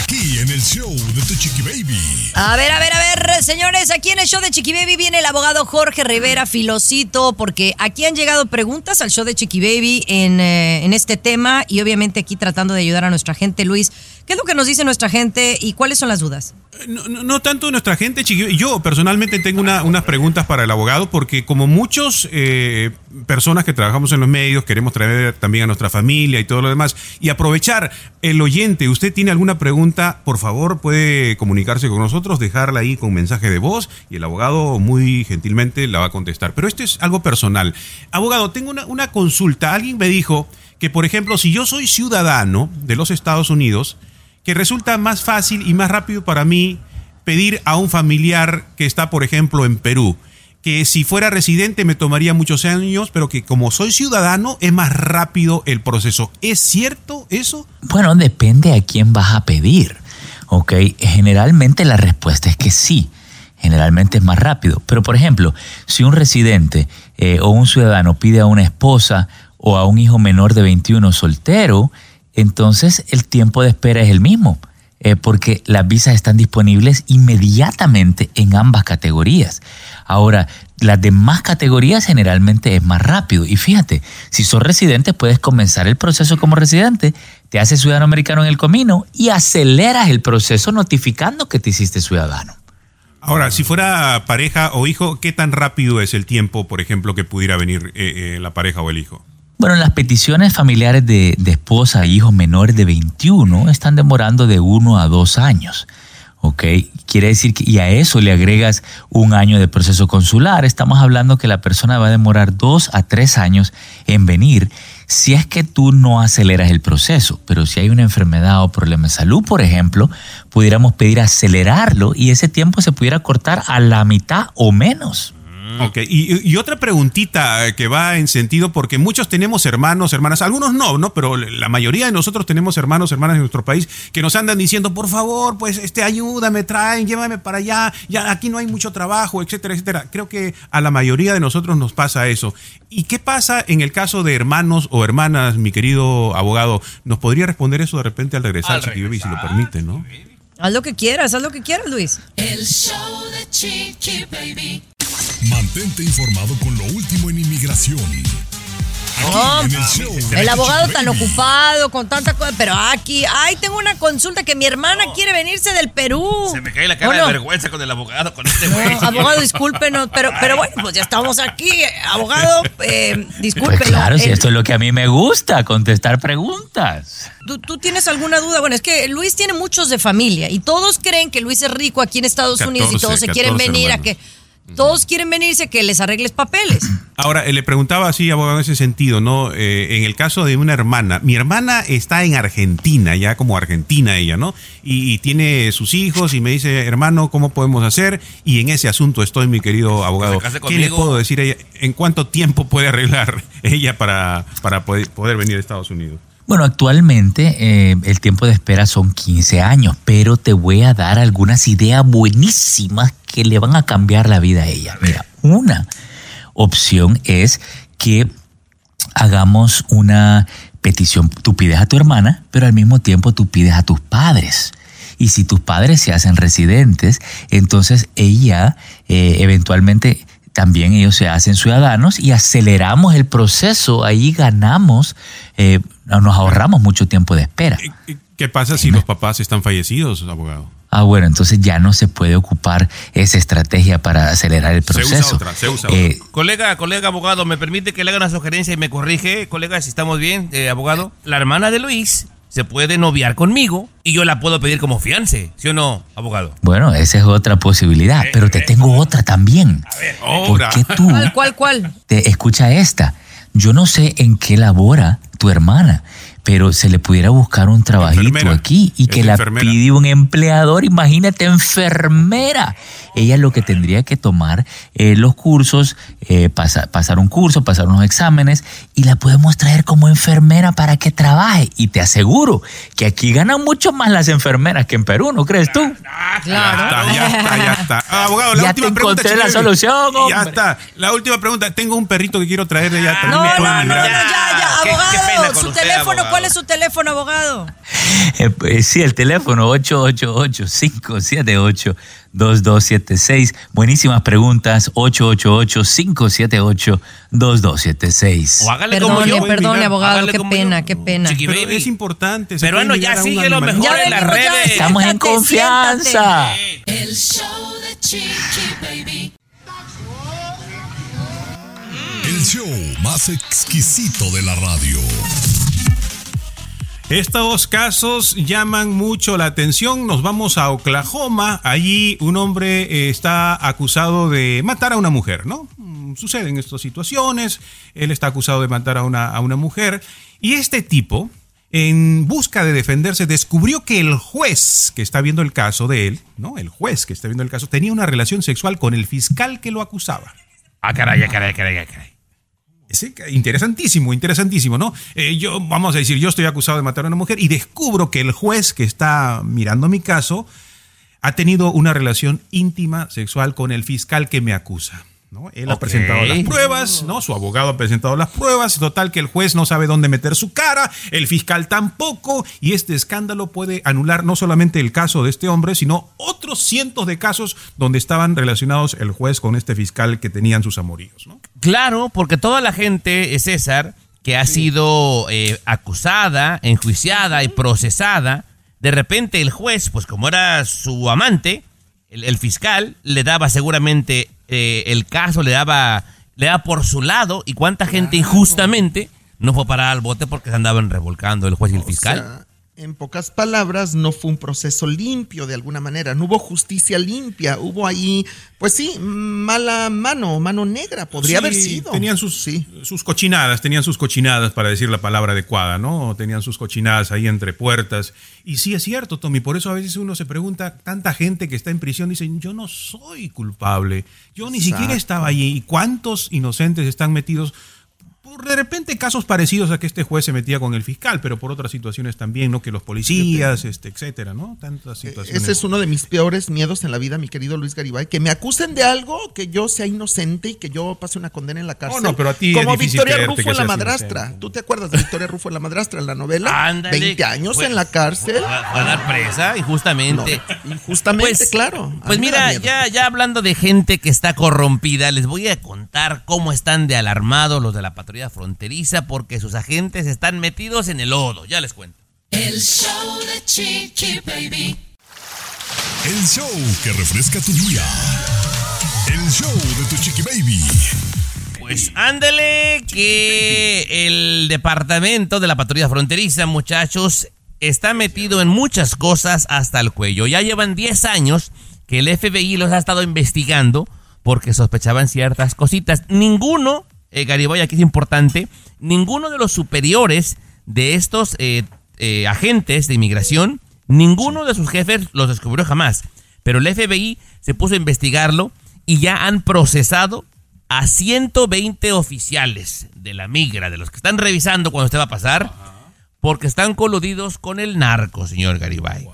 Aquí en el show de Tu Chiqui Baby. A ver, a ver, a ver, señores, aquí en el show de Chiqui Baby viene el abogado Jorge Rivera Filosito, porque aquí han llegado preguntas al show de Chiqui Baby en, eh, en este tema y obviamente aquí tratando de ayudar a nuestra gente. Luis, ¿qué es lo que nos dice nuestra gente y cuáles son las dudas? No, no- tanto nuestra gente, Chiqui. Yo personalmente tengo una- unas preguntas para el abogado porque como muchos eh, personas que trabajamos en los medios queremos traer también a nuestra familia y todo lo demás y aprovechar el oyente. ¿Usted tiene alguna pregunta? Por favor, puede comunicarse con nosotros, dejarla ahí con mensaje de voz y el abogado muy gentilmente la va a contestar. Pero esto es algo personal. Abogado, tengo una consulta. Alguien me dijo que, por ejemplo, si yo soy ciudadano de los Estados Unidos, que resulta más fácil y más rápido para mí pedir a un familiar que está, por ejemplo, en Perú, que si fuera residente me tomaría muchos años, pero que como soy ciudadano es más rápido el proceso. ¿Es cierto eso? Bueno, depende a quién vas a pedir. ¿Ok? Generalmente la respuesta es que sí. Generalmente es más rápido. Pero, por ejemplo, si un residente eh, o un ciudadano pide a una esposa o a un hijo menor de 21 soltero, entonces el tiempo de espera es el mismo. eh, porque las visas están disponibles inmediatamente en ambas categorías. Ahora, las demás categorías generalmente es más rápido. Y fíjate, si sos residente, puedes comenzar el proceso como residente, te haces ciudadano americano en el camino y aceleras el proceso notificando que te hiciste ciudadano. Ahora, si fuera pareja o hijo, ¿qué tan rápido es el tiempo, por ejemplo, que pudiera venir eh, eh, la pareja o el hijo? Bueno, las peticiones familiares de, de esposa e hijos menores de 21 están demorando de uno a dos años. ¿Ok? Quiere decir que, y a eso le agregas un año de proceso consular, estamos hablando que la persona va a demorar dos a tres años en venir si es que tú no aceleras el proceso. Pero si hay una enfermedad o problema de salud, por ejemplo, pudiéramos pedir acelerarlo y ese tiempo se pudiera cortar a la mitad o menos. Ok, y, y otra preguntita que va en sentido, porque muchos tenemos hermanos, hermanas, algunos no, ¿no? Pero la mayoría de nosotros tenemos hermanos, hermanas en nuestro país que nos andan diciendo, por favor, pues este, ayúdame, traen, llévame para allá, ya aquí no hay mucho trabajo, etcétera, etcétera. Creo que a la mayoría de nosotros nos pasa eso. ¿Y qué pasa en el caso de hermanos o hermanas, mi querido abogado? ¿Nos podría responder eso de repente al regresar, Al si, si lo permite, no? Haz lo que quieras, haz lo que quieras, Luis. El show de Chiqui Baby. Mantente informado con lo último en inmigración. No, en el show de el abogado tan Baby. ocupado con tanta cosa, pero aquí, ay, tengo una consulta que mi hermana quiere venirse del Perú. Se me cae la cara de vergüenza con el abogado, con este güey. No, abogado, discúlpenos, pero, pero bueno, pues ya estamos aquí. Abogado, eh, Pues discúlpenos. claro, si esto es lo que a mí me gusta, contestar preguntas. ¿tú, tú tienes alguna duda? Bueno, es que Luis tiene muchos de familia y todos creen que Luis es rico aquí en Estados Unidos y 14, todos se quieren 14 venir a que. Todos quieren venirse a que les arregles papeles. Ahora, eh, le preguntaba así, abogado, en ese sentido, ¿no? Eh, en el caso de una hermana, mi hermana está en Argentina, ya como argentina ella, ¿no? Y, y tiene sus hijos y me dice, hermano, ¿cómo podemos hacer? Y en ese asunto estoy, mi querido abogado. ¿Qué le puedo decir a ella? ¿En cuánto tiempo puede arreglar ella para, para poder, poder venir a Estados Unidos? Bueno, actualmente eh, el tiempo de espera son 15 años, pero te voy a dar algunas ideas buenísimas que le van a cambiar la vida a ella. Mira, una opción es que hagamos una petición. Tú pides a tu hermana, pero al mismo tiempo tú pides a tus padres. Y si tus padres se hacen residentes, entonces ella eh, eventualmente también ellos se hacen ciudadanos y aceleramos el proceso. Ahí ganamos, eh, nos ahorramos mucho tiempo de espera. ¿Qué pasa si los papás están fallecidos, abogado? Ah, bueno, entonces ya no se puede ocupar esa estrategia para acelerar el Se usa proceso. otra, se usa Eh, Colega, colega abogado, ¿me permite que le haga una sugerencia y me corrige? Colega, si estamos bien, eh, abogado. La hermana de Luis se puede noviar conmigo y yo la puedo pedir como fiance, ¿sí o no, abogado? Bueno, esa es otra posibilidad, Eh, pero te tengo otra también. Ahora. ¿Por qué tú ¿Cuál, cuál, cuál? te escucha esta? Yo no sé en qué labora tu hermana, pero se le pudiera buscar un trabajito Enfermera. aquí y Es que la enfermera. pide un empleador, imagínate, enfermera. Ella lo que tendría que tomar eh, los cursos, eh, pasa- pasar un curso, pasar unos exámenes y la podemos traer como enfermera para que trabaje. Y te aseguro que aquí ganan mucho más las enfermeras que en Perú, ¿no crees tú? Claro. Ya está, ya está, ya está. Ah, abogado, la Ya última te pregunta. encontré la solución, Ya hombre. está. La última pregunta. Tengo un perrito que quiero traerle ya. No, no, no, no, ya, ya, Qué- qué pena abogado. con Su usted, teléfono, abogado. ¿Cuál es su teléfono, abogado? Eh, pues, sí, el teléfono 888-578-2276. Buenísimas preguntas, 888-578-2276. O hágale como Perdone, yo. perdone, abogado, hágale qué como pena, yo. qué pena. Pero es importante. Peruano, puede ya sigue lo mejor Ya en las venimos, ya, redes. Estamos en Siéntate, confianza. El show de Chiqui Baby. El show más exquisito de la radio. Estos casos llaman mucho la atención. Nos vamos a Oklahoma. Allí un hombre eh, está acusado de matar a una mujer, ¿no? Mm, Suceden estas situaciones. Él está acusado de matar a una, a una mujer. Y este tipo, en busca de defenderse, descubrió que el juez que está viendo el caso de él, ¿no? El juez que está viendo el caso, tenía una relación sexual con el fiscal que lo acusaba. Ah, caray, caray, caray, caray. Interesantísimo, interesantísimo, ¿no? Eh, yo, vamos a decir, yo estoy acusado de matar a una mujer y descubro que el juez que está mirando mi caso ha tenido una relación íntima sexual con el fiscal que me acusa. ¿No? Él ha presentado las pruebas, ¿no? Su abogado ha presentado las pruebas, total que el juez no sabe dónde meter su cara, el fiscal tampoco, y este escándalo puede anular no solamente el caso de este hombre, sino otros cientos de casos donde estaban relacionados el juez con este fiscal que tenían sus amoríos, ¿no? Claro, porque toda la gente, eh, César, que ha sido eh, acusada, enjuiciada y procesada, de repente el juez, pues como era su amante, el, el fiscal le daba seguramente eh, el caso, le daba, le daba por su lado, y cuánta gente injustamente no fue para al bote porque se andaban revolcando el juez y el fiscal. O sea, en pocas palabras, no fue un proceso limpio de alguna manera. No hubo justicia limpia. Hubo ahí, pues sí, mala mano, mano negra. Podría Sí, haber sido. Tenían sus, sus cochinadas, tenían sus cochinadas, para decir la palabra adecuada, ¿no? Tenían sus cochinadas ahí entre puertas. Y sí es cierto, Tommy, por eso a veces uno se pregunta, tanta gente que está en prisión dicen, yo no soy culpable, yo ni siquiera estaba allí. ¿Y cuántos inocentes están metidos? De repente casos parecidos a que este juez se metía con el fiscal, pero por otras situaciones también, ¿no? Que los policías, este, etcétera, ¿no? Tantas situaciones. Ese es uno de mis peores miedos en la vida, mi querido Luis Garibay, que me acusen de algo, que yo sea inocente y que yo pase una condena en la cárcel. Oh, no, pero a ti Como Victoria Rufo en la madrastra. inocente. ¿Tú te acuerdas de Victoria Rufo en la madrastra en la novela? Ándale, 20 años pues, en la cárcel. Va, a dar presa, injustamente. No, injustamente, claro. Pues me da mira, ya, ya hablando de gente que está corrompida, les voy a contar cómo están de alarmados los de la patrulla fronteriza porque sus agentes están metidos en el lodo. Ya les cuento. El show de Chiqui Baby. El show que refresca tu día. El show de tu chiqui baby. Pues ándale que el departamento de la patrulla fronteriza, muchachos, está metido en muchas cosas hasta el cuello. Ya llevan 10 años que el FBI los ha estado investigando porque sospechaban ciertas cositas. Ninguno, eh, Garibay, aquí es importante, ninguno de los superiores de estos eh, eh, agentes de inmigración, ninguno de sus jefes los descubrió jamás. Pero el FBI se puso a investigarlo y ya han procesado a 120 oficiales de la migra, de los que están revisando cuando usted va a pasar, porque están coludidos con el narco, señor Garibay.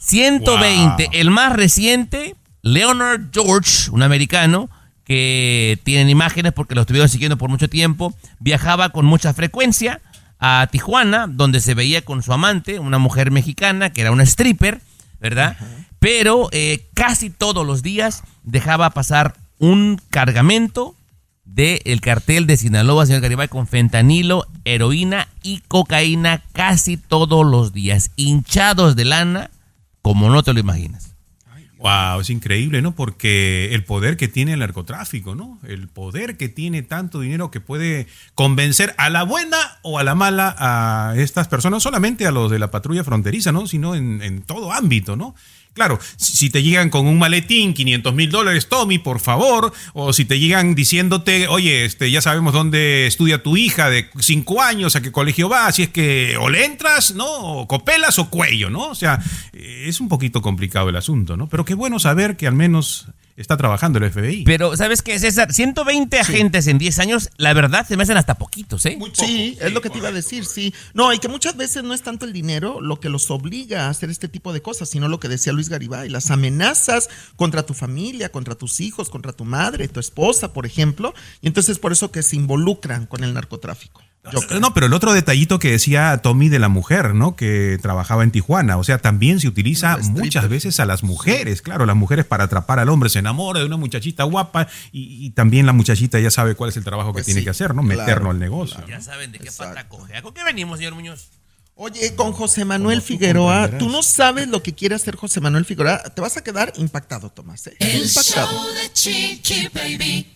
120. Wow. El más reciente, Leonard George, un americano que tienen imágenes porque lo estuvieron siguiendo por mucho tiempo, viajaba con mucha frecuencia a Tijuana, donde se veía con su amante, una mujer mexicana que era una stripper, ¿verdad? Pero eh, casi todos los días dejaba pasar un cargamento del cartel de Sinaloa, señor Garibay, con fentanilo, heroína y cocaína casi todos los días, hinchados de lana, como no te lo imaginas. Wow, es increíble, ¿no? Porque el poder que tiene el narcotráfico, ¿no? El poder que tiene tanto dinero que puede convencer a la buena o a la mala a estas personas, solamente a los de la patrulla fronteriza, ¿no? Sino en, en todo ámbito, ¿no? Claro, si te llegan con un maletín, 500 mil dólares, Tommy, por favor, o si te llegan diciéndote, oye, este, ya sabemos dónde estudia tu hija de 5 años, a qué colegio va, si es que o le entras, ¿no? O copelas o cuello, ¿no? O sea, es un poquito complicado el asunto, ¿no? Pero qué bueno saber que al menos está trabajando el FBI. Pero, ¿sabes qué, César? 120 agentes en 10 años, la verdad, se me hacen hasta poquitos, ¿eh? Sí, es lo que te iba a decir, sí. No, y que muchas veces no es tanto el dinero lo que los obliga a hacer este tipo de cosas, sino lo que decía Luis Garibay, las amenazas contra tu familia, contra tus hijos, contra tu madre, tu esposa, por ejemplo. Y entonces es por eso que se involucran con el narcotráfico. Yo creo. No, pero el otro detallito que decía Tommy de la mujer, ¿no? Que trabajaba en Tijuana. O sea, también se utiliza muchas veces a las mujeres. Claro, las mujeres para atrapar al hombre se enamora de una muchachita guapa y, y también la muchachita ya sabe cuál es el trabajo que Pues tiene sí, que hacer, ¿no? claro, Meterlo al negocio. Ya saben de qué Exacto. pata coge. ¿Con qué venimos, señor Muñoz? Oye, con José Manuel tú Figueroa, tú no sabes lo que quiere hacer José Manuel Figueroa. Te vas a quedar impactado, Tomás. ¿eh? El Impactado. show de Chiqui Baby.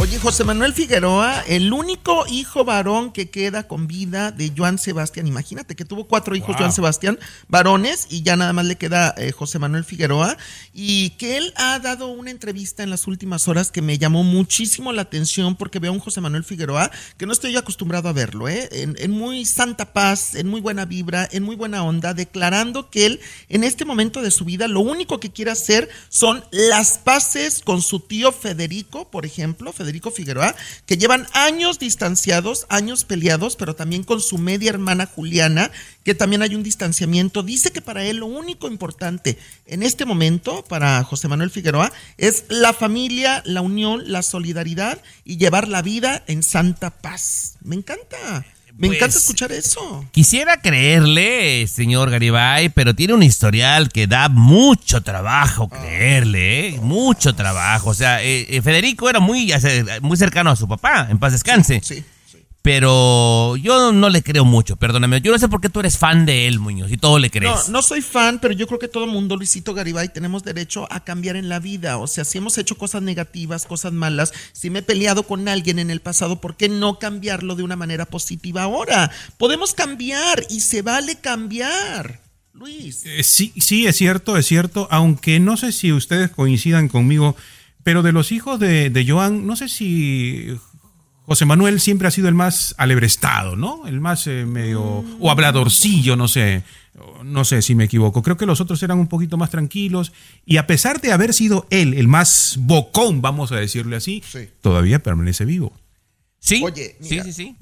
Oye, José Manuel Figueroa, el único hijo varón que queda con vida de Joan Sebastián. Imagínate que tuvo cuatro hijos Wow. Joan Sebastián, varones, y ya nada más le queda eh, José Manuel Figueroa. Y que él ha dado una entrevista en las últimas horas que me llamó muchísimo la atención porque veo a un José Manuel Figueroa que no estoy acostumbrado a verlo, ¿eh? en, en muy santa paz, en muy buena vibra, en muy buena onda, declarando que él en este momento de su vida lo único que quiere hacer son las paces con su tío Federico, por ejemplo, Federico Figueroa, que llevan años distanciados, años peleados, pero también con su media hermana Juliana, que también hay un distanciamiento. Dice que para él lo único importante en este momento, para José Manuel Figueroa, es la familia, la unión, la solidaridad y llevar la vida en santa paz. Me encanta. Me Pues, encanta escuchar eso. Quisiera creerle, señor Garibay, pero tiene un historial que da mucho trabajo creerle, ¿eh? mucho trabajo. O sea, eh, eh, Federico era muy, muy cercano a su papá, en paz descanse. Sí. Pero yo no le creo mucho, perdóname. Yo no sé por qué tú eres fan de él, Muñoz, y todo le crees. No, no soy fan, pero yo creo que todo mundo, Luisito Garibay, tenemos derecho a cambiar en la vida. O sea, si hemos hecho cosas negativas, cosas malas, si me he peleado con alguien en el pasado, ¿por qué no cambiarlo de una manera positiva ahora? Podemos cambiar y se vale cambiar. Luis. Eh, sí, sí, es cierto, es cierto, aunque no sé si ustedes coincidan conmigo, pero de los hijos de, de Joan, no sé si José Manuel siempre ha sido el más alebrestado, ¿no? El más eh, medio. o habladorcillo, no sé. No sé si me equivoco. Creo que los otros eran un poquito más tranquilos. Y a pesar de haber sido él el más bocón, vamos a decirle así, todavía permanece vivo. Sí, Oye, sí, mira, sí, sí.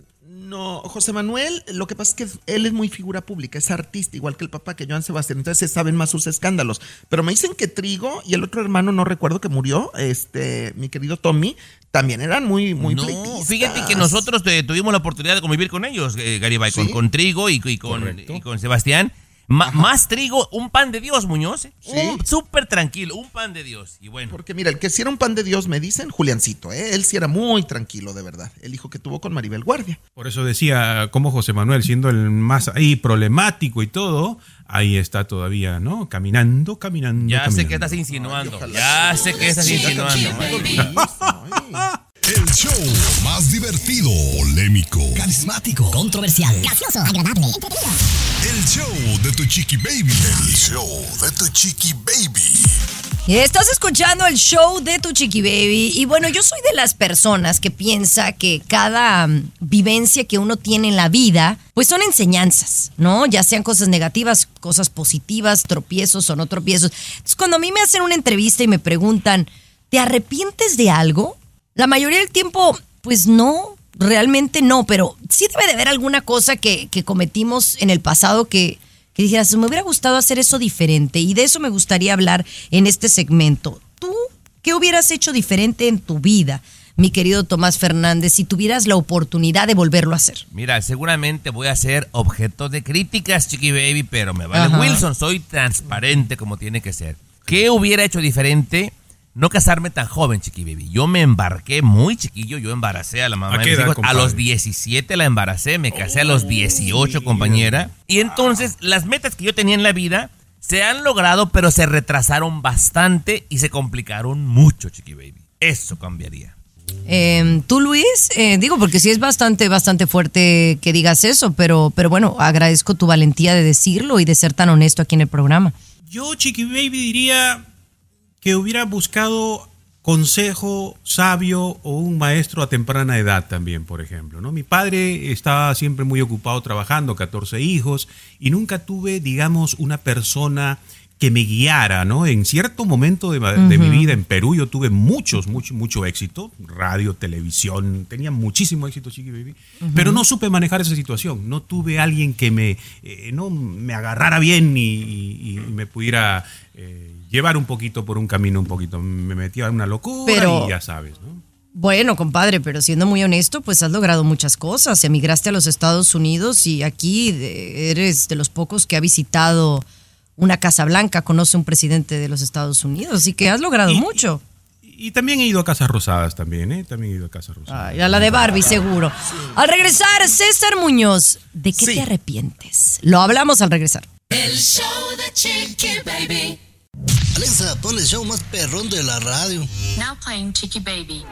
No, José Manuel, lo que pasa es que él es muy figura pública, es artista, igual que el papá que Joan Sebastián, entonces se saben más sus escándalos. Pero me dicen que Trigo y el otro hermano, no recuerdo que murió, este, mi querido Tommy, también eran muy, muy No, pleitistas. fíjate que nosotros eh, tuvimos la oportunidad de convivir con ellos, eh, Garibay, con Trigo y, y con, y con Sebastián. Ma- más Trigo, un pan de Dios, Muñoz. ¿eh? Un Súper tranquilo, un pan de Dios. Y bueno, Porque mira, el que sí era un pan de Dios, me dicen, Juliancito, ¿eh? él sí era muy tranquilo, de verdad. El hijo que tuvo con Maribel Guardia. Por eso decía, como José Manuel, siendo el más ahí problemático y todo, ahí está todavía, ¿no? Caminando, caminando. ya sé que estás insinuando. Ya sé que estás insinuando. El show más divertido, polémico, Carismático, controversial, Gracioso, agradable, el show de tu chiqui baby. El show de tu chiqui baby. Estás escuchando el show de tu chiqui baby y bueno, yo soy de las personas que piensa que cada mm, vivencia que uno tiene en la vida, pues son enseñanzas, ¿no? Ya sean cosas negativas, cosas positivas, tropiezos o no tropiezos. Entonces, cuando a mí me hacen una entrevista y me preguntan, ¿te arrepientes de algo? La mayoría del tiempo, pues no, realmente no, pero sí debe de haber alguna cosa que, que cometimos en el pasado que, que dijeras, me hubiera gustado hacer eso diferente y de eso me gustaría hablar en este segmento. ¿Tú qué hubieras hecho diferente en tu vida, mi querido Tomás Fernández, si tuvieras la oportunidad de volverlo a hacer? Mira, seguramente voy a ser objeto de críticas, Chiqui Baby, pero me vale Ajá. Wilson, soy transparente como tiene que ser. ¿Qué hubiera hecho diferente? No casarme tan joven, Chiqui Baby. Yo me embarqué muy chiquillo, yo embaracé a la mamá ¿A de qué mis edad, hijos. A los 17 la embaracé, me casé a los 18, compañera. Y entonces las metas que yo tenía en la vida se han logrado, pero se retrasaron bastante y se complicaron mucho, Chiqui Baby. Eso cambiaría. Eh, Tú, Luis, Eh, digo, porque sí es bastante, bastante fuerte que digas eso, pero, pero bueno, agradezco tu valentía de decirlo y de ser tan honesto aquí en el programa. Yo, Chiqui Baby, diría que hubiera buscado consejo sabio o un maestro a temprana edad también, por ejemplo. ¿no? Mi padre estaba siempre muy ocupado trabajando, 14 hijos, y nunca tuve, digamos, una persona que me guiara, ¿no? En cierto momento de, de mi vida en Perú yo tuve muchos, mucho, mucho éxito, radio, televisión, tenía muchísimo éxito, Chiqui Baby, pero no supe manejar esa situación, no tuve alguien que me, eh, no, me agarrara bien y, y- y me pudiera eh, llevar un poquito por un camino un poquito, me metía en una locura Pero- y ya sabes, ¿no? Bueno, compadre, pero siendo muy honesto, pues has logrado muchas cosas. Emigraste a los Estados Unidos y aquí eres de los pocos que ha visitado una Casa Blanca, conoce un presidente de los Estados Unidos, así que has logrado mucho. Y también he ido a Casas Rosadas también, ¿eh? También he ido a Casas Rosadas. Ay, a la de Barbie, seguro. Al regresar, César Muñoz, ¿de qué te arrepientes? Lo hablamos al regresar. El show de Chiqui Baby. Alexa, pon el show más perrón de la radio. Now playing Chiqui Baby.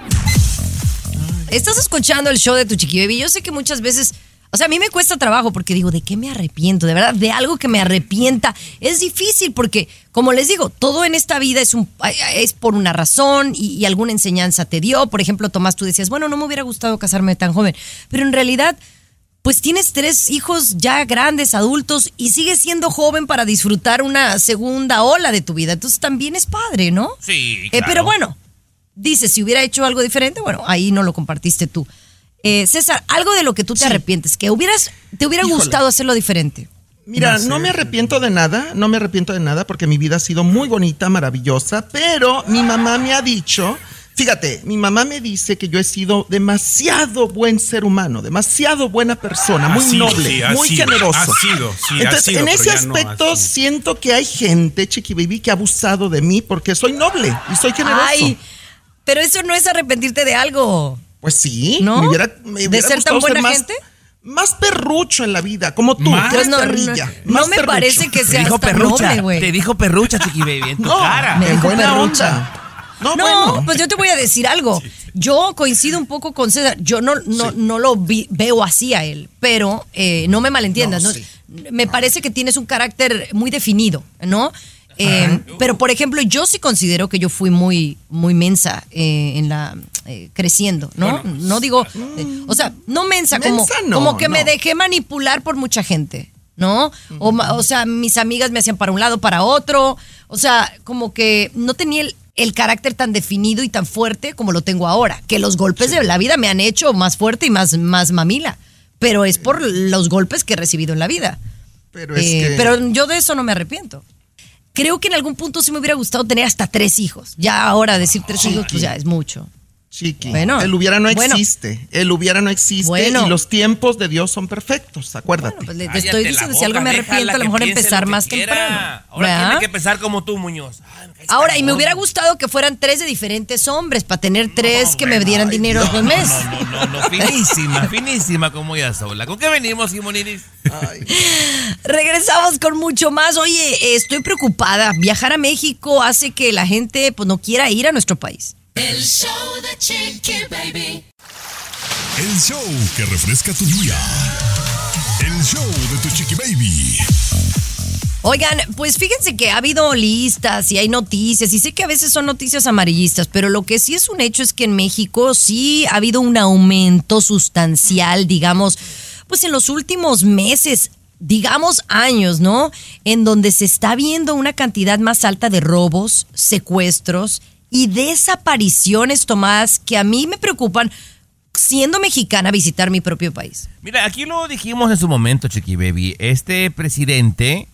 Estás escuchando el show de tu chiqui baby. Yo sé que muchas veces, o sea, a mí me cuesta trabajo porque digo, ¿de qué me arrepiento? De verdad, de algo que me arrepienta. Es difícil porque, como les digo, todo en esta vida es, un, es por una razón y, y alguna enseñanza te dio. Por ejemplo, Tomás, tú decías, bueno, no me hubiera gustado casarme tan joven. Pero en realidad, pues tienes tres hijos ya grandes, adultos, y sigues siendo joven para disfrutar una segunda ola de tu vida. Entonces también es padre, ¿no? Sí, Eh, claro. pero bueno, dice, si hubiera hecho algo diferente, bueno, ahí no lo compartiste tú. Eh, César, algo de lo que tú te arrepientes, que hubieras, te hubiera Híjole. gustado hacerlo diferente. Mira, no me arrepiento de nada, no me arrepiento de nada porque mi vida ha sido muy bonita, maravillosa, pero mi mamá me ha dicho, fíjate, mi mamá me dice que yo he sido demasiado buen ser humano, demasiado buena persona, muy sido, noble, sí, muy sido, generoso. ha sido, sí, ha Entonces, sido, en ese no aspecto siento que hay gente, Chiqui Baby, que ha abusado de mí porque soy noble y soy generoso. Ay, pero eso no es arrepentirte de algo. Pues sí, ¿No? me hubiera, me ¿De ser tan buena más, gente? Más perrucho en la vida, como tú, Más que eres no, no, perrilla. no más me perrucho. parece que Te seas dijo tan perrucha, noble, güey. te dijo perrucha, Chiqui Baby, en tu No, cara. Me en dijo buena perrucha. onda. No, No, bueno. pues yo te voy a decir algo. Yo coincido un poco con César. Yo no, no, no lo vi- veo así a él, pero eh, no me malentiendas. No, ¿no? sí. Me parece que tienes un carácter muy definido, ¿no? Eh, pero, por ejemplo, yo sí considero que yo fui muy, muy mensa eh, en la eh, creciendo, ¿no? no digo, eh, o sea, no mensa, como, no, como que me dejé manipular por mucha gente, ¿no? O, sea, mis amigas me hacían para un lado, para otro. O sea, como que no tenía el, el carácter tan definido y tan fuerte como lo tengo ahora. Que los golpes de la vida me han hecho más fuerte y más, más mamila. Pero es por los golpes que he recibido en la vida. Pero es que- pero yo de eso no me arrepiento. Creo que en algún punto sí me hubiera gustado tener hasta tres hijos. Ya ahora decir tres hijos, pues ya es mucho. Chiqui, Bueno, el hubiera no bueno. existe. El hubiera no existe Bueno. y los tiempos de Dios son perfectos, acuérdate. Pues le- te estoy diciendo, si algo me arrepiento, a lo mejor empezar más temprano. Ahora ¿verdad? tiene que empezar como tú, Muñoz. Ahora, y me hubiera gustado que fueran tres de diferentes hombres para tener tres que me dieran dinero al mes. No, no, finísima, finísima como ella sola. ¿Con qué venimos, Simoniris? Regresamos con mucho más. Oye, estoy preocupada. Viajar a México hace que la gente pues, no quiera ir a nuestro país. El show de Chiqui Baby. El show que refresca tu día. El show de tu chiqui baby. Oigan, pues fíjense que ha habido listas y hay noticias, y sé que a veces son noticias amarillistas, pero lo que sí es un hecho es que en México sí ha habido un aumento sustancial, digamos, pues en los últimos meses, digamos años, ¿no? En donde se está viendo una cantidad más alta de robos, secuestros y desapariciones, Tomás, que a mí me preocupan siendo mexicana visitar mi propio país. Mira, aquí lo dijimos en su momento, Chiqui Baby. Este presidente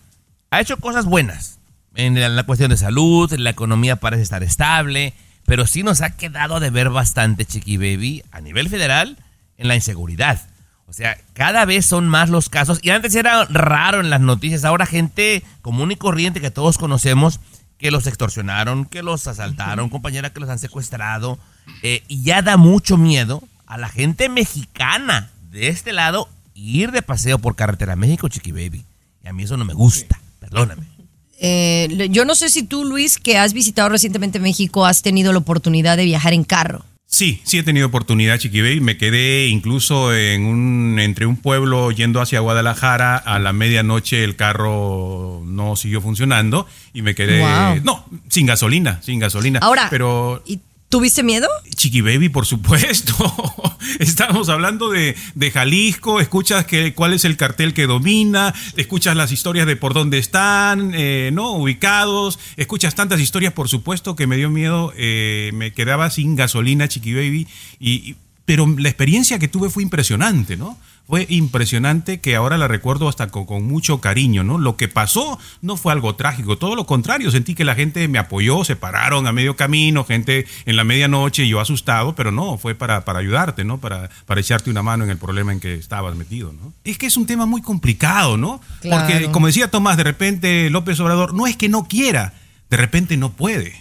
ha hecho cosas buenas en la, la cuestión de salud, la economía parece estar estable, pero sí nos ha quedado de ver bastante, Chiqui Baby, a nivel federal, en la inseguridad. O sea, cada vez son más los casos. Y antes era raro en las noticias. Ahora gente común y corriente que todos conocemos que los extorsionaron, que los asaltaron, compañera que los han secuestrado. eh, y ya da mucho miedo a la gente mexicana de este lado ir de paseo por carretera México, Chiqui Baby. Y a mí eso no me gusta. Perdóname. Eh, yo no sé si tú, Luis, que has visitado recientemente México, has tenido la oportunidad de viajar en carro. Sí, sí he tenido oportunidad, Chiquibey. Me quedé incluso en un, entre un pueblo yendo hacia Guadalajara. A la medianoche el carro no siguió funcionando y me quedé. Wow. No, sin gasolina, sin gasolina. Ahora, pero ¿y tuviste miedo? Chiqui Baby, por supuesto. Estamos hablando de, de Jalisco, escuchas que, cuál es el cartel que domina, escuchas las historias de por dónde están, eh, ¿no? Ubicados, escuchas tantas historias, por supuesto, que me dio miedo, eh, me quedaba sin gasolina, Chiqui Baby, y, pero la experiencia que tuve fue impresionante, ¿no? Fue impresionante que ahora la recuerdo hasta con, con mucho cariño, ¿no? Lo que pasó no fue algo trágico, todo lo contrario, sentí que la gente me apoyó, se pararon a medio camino, gente en la medianoche, yo asustado, pero no, fue para, para ayudarte, ¿no? Para, para echarte una mano en el problema en que estabas metido, ¿no? Es que es un tema muy complicado, ¿no? Claro. Porque, como decía Tomás, de repente López Obrador no es que no quiera, de repente no puede.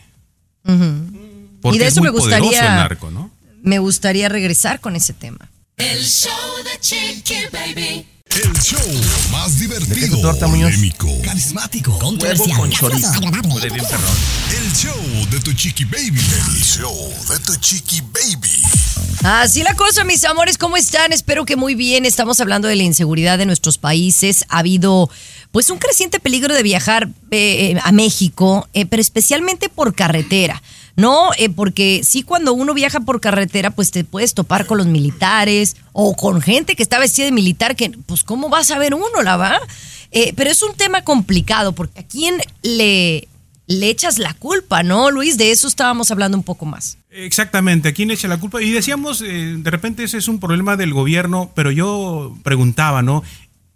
Porque y de es eso muy me gustaría, el narco, ¿no? me gustaría regresar con ese tema. El show de Chiqui Baby. El show más divertido, torta, polémico, Carismático. Controversial. con chorizo. Agradable. El show de tu chiqui baby. El show de tu chiqui baby. Así la cosa, mis amores, ¿cómo están? Espero que muy bien. Estamos hablando de la inseguridad de nuestros países. Ha habido pues un creciente peligro de viajar eh, eh, a México, eh, pero especialmente por carretera. No, Eh, porque sí cuando uno viaja por carretera, pues te puedes topar con los militares o con gente que está vestida de militar, que pues cómo vas a ver uno, la va. Eh, pero es un tema complicado, porque a quién le, le echas la culpa, ¿no, Luis? De eso estábamos hablando un poco más. Exactamente, ¿a quién echa la culpa? Y decíamos, eh, de repente ese es un problema del gobierno, pero yo preguntaba, ¿no?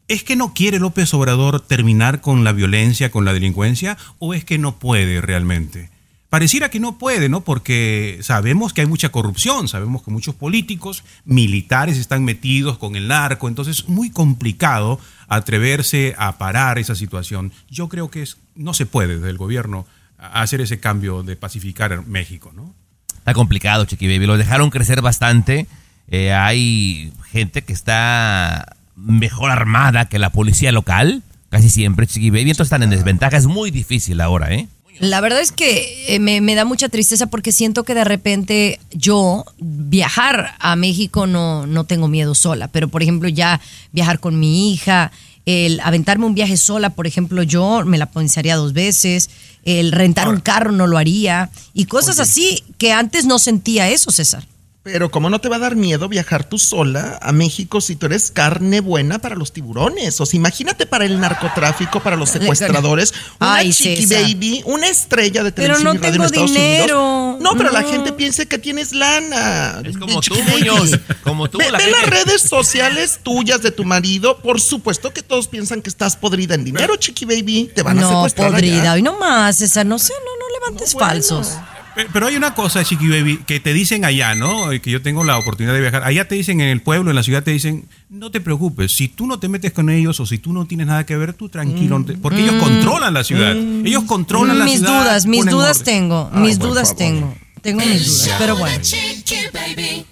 ¿Es que no quiere López Obrador terminar con la violencia, con la delincuencia, o es que no puede realmente? Pareciera que no puede, ¿no? Porque sabemos que hay mucha corrupción, sabemos que muchos políticos, militares están metidos con el narco, entonces es muy complicado atreverse a parar esa situación. Yo creo que es, no se puede desde el gobierno hacer ese cambio de pacificar México, ¿no? Está complicado, Chiqui Baby. Lo dejaron crecer bastante. Eh, hay gente que está mejor armada que la policía local, casi siempre, Chiqui Baby. Entonces están en desventaja. Es muy difícil ahora, ¿eh? La verdad es que eh, me, me da mucha tristeza porque siento que de repente yo viajar a México no, no tengo miedo sola, pero por ejemplo ya viajar con mi hija, el aventarme un viaje sola, por ejemplo, yo me la pensaría dos veces, el rentar un carro no lo haría y cosas así que antes no sentía eso, César. Pero ¿cómo no te va a dar miedo viajar tú sola a México si tú eres carne buena para los tiburones? O sea, imagínate para el narcotráfico, para los secuestradores, una Ay, chiqui César. baby, una estrella de Pero televisión no y radio en Estados dinero. Unidos. No, pero la No. gente piensa que tienes lana. Es de como tú. Muñoz. Como tú, Ve, la ve gente- las redes sociales tuyas de tu marido. Por supuesto que todos piensan que estás podrida en dinero, chiqui baby. Te van a no, secuestrar podrida. allá. Hoy no más, César, no sé, no, no levantes falsos. Pe- Pero hay una cosa, Chiqui Baby, que te dicen allá, ¿no? Y Que yo tengo la oportunidad de viajar. Allá te dicen en el pueblo, en la ciudad, te dicen, no te preocupes, si tú no te metes con ellos o si tú no tienes nada que ver, tú tranquilo. te-". Porque ellos controlan la ciudad. Ellos controlan la Mm. mis ciudad. dudas, mis dudas orden. tengo, Ay, mis dudas favor. tengo. Tengo mis dudas, pero bueno. Chiqui baby.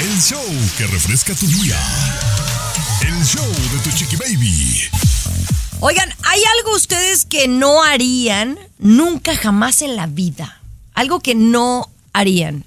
El show que refresca tu día. El show de tu chiqui baby. Oigan, ¿hay algo ustedes que no harían nunca jamás en la vida? Algo que no harían.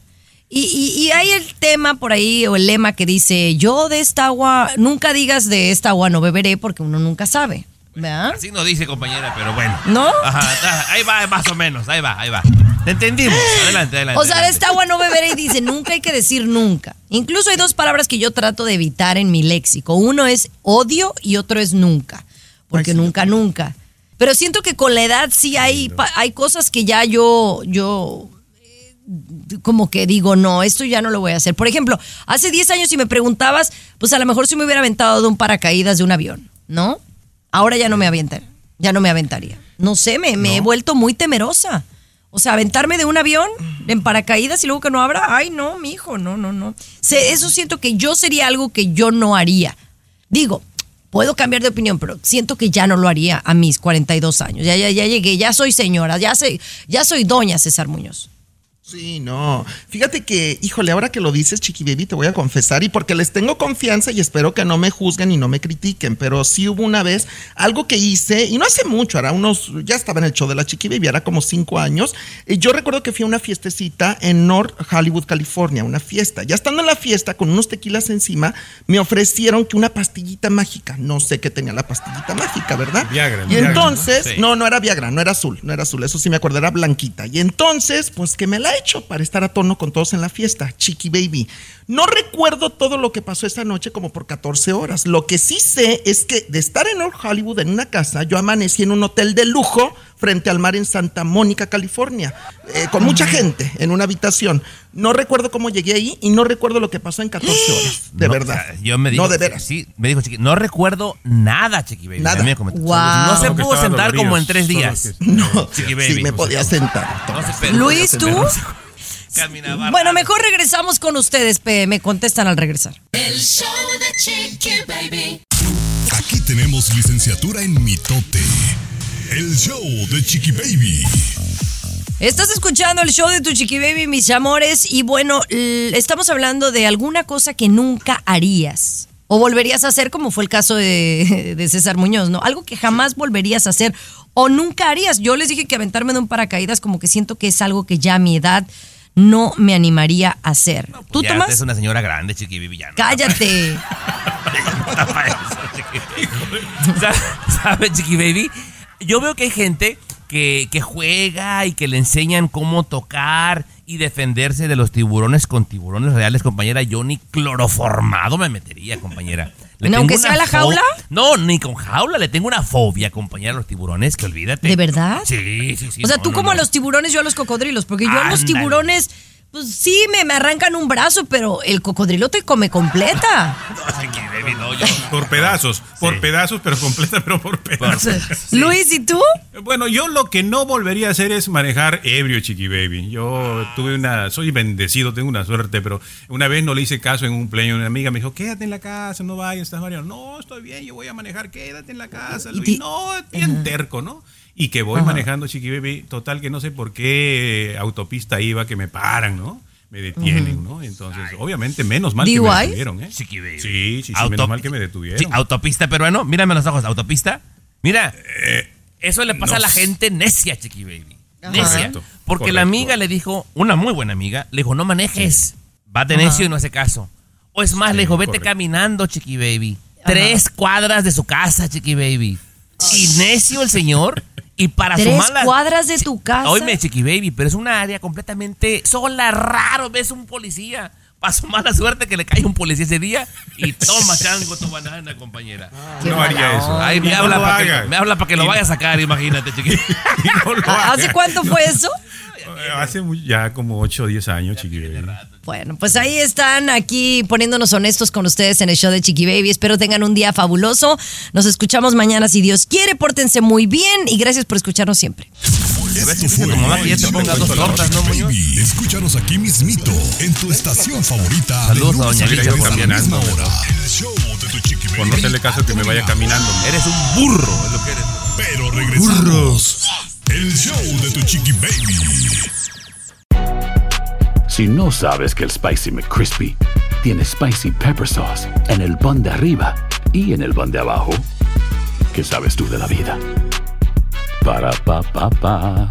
Y, y- y hay el tema por ahí, o el lema que dice, yo de esta agua, nunca digas de esta agua no beberé porque uno nunca sabe. ¿Verdad? Así nos dice, compañera, pero bueno. ¿No? Ajá, ahí va, más o menos, ahí va, ahí va. Te entendimos. Adelante, adelante. O sea, de esta agua no beberé y dice, nunca hay que decir nunca. Incluso hay dos palabras que yo trato de evitar en mi léxico. Uno es odio y otro es nunca. Porque nunca, nunca. Pero siento que con la edad sí hay, hay cosas que ya yo, yo eh, como que digo, no, esto ya no lo voy a hacer. Por ejemplo, hace 10 años si me preguntabas, pues a lo mejor si me hubiera aventado de un paracaídas de un avión, ¿no? Ahora ya no me avientan, ya no me aventaría. No sé, me, me he vuelto muy temerosa. O sea, aventarme de un avión en paracaídas y luego que no abra, ay no, mi hijo, no, no, no. Se- eso siento que yo sería algo que yo no haría. Digo, puedo cambiar de opinión, pero siento que ya no lo haría a mis 42 años. Ya, ya, ya llegué, ya soy señora, ya soy, ya soy doña César Muñoz. Sí, no. Fíjate que, híjole, ahora que lo dices, Chiqui Baby, te voy a confesar, y porque les tengo confianza y espero que no me juzguen y no me critiquen, pero sí hubo una vez algo que hice, y no hace mucho, era unos, ya estaba en el show de la Chiqui Baby, era como cinco años. y yo recuerdo que fui a una fiestecita en North Hollywood, California, una fiesta. Ya estando en la fiesta, con unos tequilas encima, me ofrecieron que una pastillita mágica, no sé qué tenía la pastillita mágica, ¿verdad? Viagra, y Viagra, entonces, ¿no? Sí. no, no era Viagra, no era azul, no era azul, eso sí me acuerdo, era blanquita. Y entonces, pues que me la he hecho para estar a tono con todos en la fiesta, Chiqui Baby. No recuerdo todo lo que pasó esa noche como por 14 horas. Lo que sí sé es que de estar en North Hollywood en una casa, yo amanecí en un hotel de lujo frente al mar en Santa Mónica, California, eh, con mucha gente en una habitación. No recuerdo cómo llegué ahí y no recuerdo lo que pasó en 14 horas, de No, verdad. o sea, yo me digo, No, de veras. Sí, me dijo Chiqui. No recuerdo nada, Chiqui Baby. Nada. A mí me comentó. Wow. No se pudo sentar como en tres días. No, Chiqui Baby. sí, me podía sentar. No se Luis, ¿tú? Caminaba. Bueno, mejor regresamos con ustedes, me contestan al regresar. El show de Chiqui Baby. Aquí tenemos licenciatura en mitote. El show de Chiqui Baby. Estás escuchando el show de tu chiqui baby, mis amores, y bueno, estamos hablando de alguna cosa que nunca harías o volverías a hacer, como fue el caso de, de César Muñoz, ¿no? Algo que jamás volverías a hacer o nunca harías. Yo les dije que aventarme de un paracaídas como que siento que es algo que ya a mi edad no me animaría a hacer. ¿Tú, ya Tomás? es una señora grande, Chiqui Baby. Ya no Cállate. eso, Chiqui Baby. Yo veo que hay gente que, que juega y que le enseñan cómo tocar y defenderse de los tiburones con tiburones reales, compañera. Yo ni cloroformado me metería, compañera. Le ¿No, aunque sea la jaula? No, ni con jaula. Le tengo una fobia, compañera, a los tiburones, que olvídate. ¿De verdad? Sí, sí, sí. o sea, no, tú no, como no. a los tiburones, yo a los cocodrilos, porque yo a los tiburones, pues sí, me, me arrancan un brazo, pero el cocodrilo te come completa. No, Chiqui Baby, no, yo... Por pedazos, por pedazos, pero completa, pero por pedazos. Luis, ¿y tú? Bueno, yo lo que no volvería a hacer es manejar ebrio, chiqui baby. Yo tuve una, soy bendecido, tengo una suerte, pero una vez no le hice caso en un pleño. Una amiga me dijo, quédate en la casa, no vayas, estás mareado. No, estoy bien, yo voy a manejar, quédate en la casa. Luis. No, es bien terco, ¿no? Y que voy Ajá. manejando, chiqui baby, total que no sé por qué eh, autopista iba, que me paran, ¿no? Me detienen, ¿no? Entonces, obviamente, menos mal que me detuvieron, ¿eh? Chiqui Baby. Sí, sí, sí, menos mal que me detuvieron. Sí, autopista peruano, mírame los ojos, autopista. Mira, eso le pasa no a la gente necia, Chiqui Baby. Ajá. Necia. Correcto, Porque la amiga le dijo, una muy buena amiga, le dijo, no manejes. Va de necio y no hace caso. O es más, le dijo, vete correcto. caminando, Chiqui Baby. tres cuadras de su casa, Chiqui Baby. Y necio el señor. Y para Tres sumar las- cuadras de tu casa. Oíme, Chiqui Baby, pero es una área completamente sola, raro, ves un policía. Pasó mala suerte que le cae un policía ese día y toma chango tu banana, compañera. Qué No haría eso. Ay, me, no habla para que, me habla para que lo vaya a sacar, imagínate, Chiqui. ¿Hace cuánto fue eso? Hace muy- ya como 8 o 10 años, chiqui. Bueno, pues ahí están aquí poniéndonos honestos con ustedes en el show de Chiqui Baby. Espero tengan un día fabuloso. Nos escuchamos mañana si Dios quiere. Pórtense muy bien y gracias por escucharnos siempre. Baby. Escúchanos aquí mismito en tu estación favorita. Saludos a Doña por no hacerle caso que me vaya caminando. Eres un burro, es lo que eres. Pero regresamos. El show de tu chiqui baby. Si no sabes que el Spicy McCrispy tiene Spicy Pepper Sauce en el pan de arriba y en el pan de abajo, ¿qué sabes tú de la vida? Para, pa, pa, pa.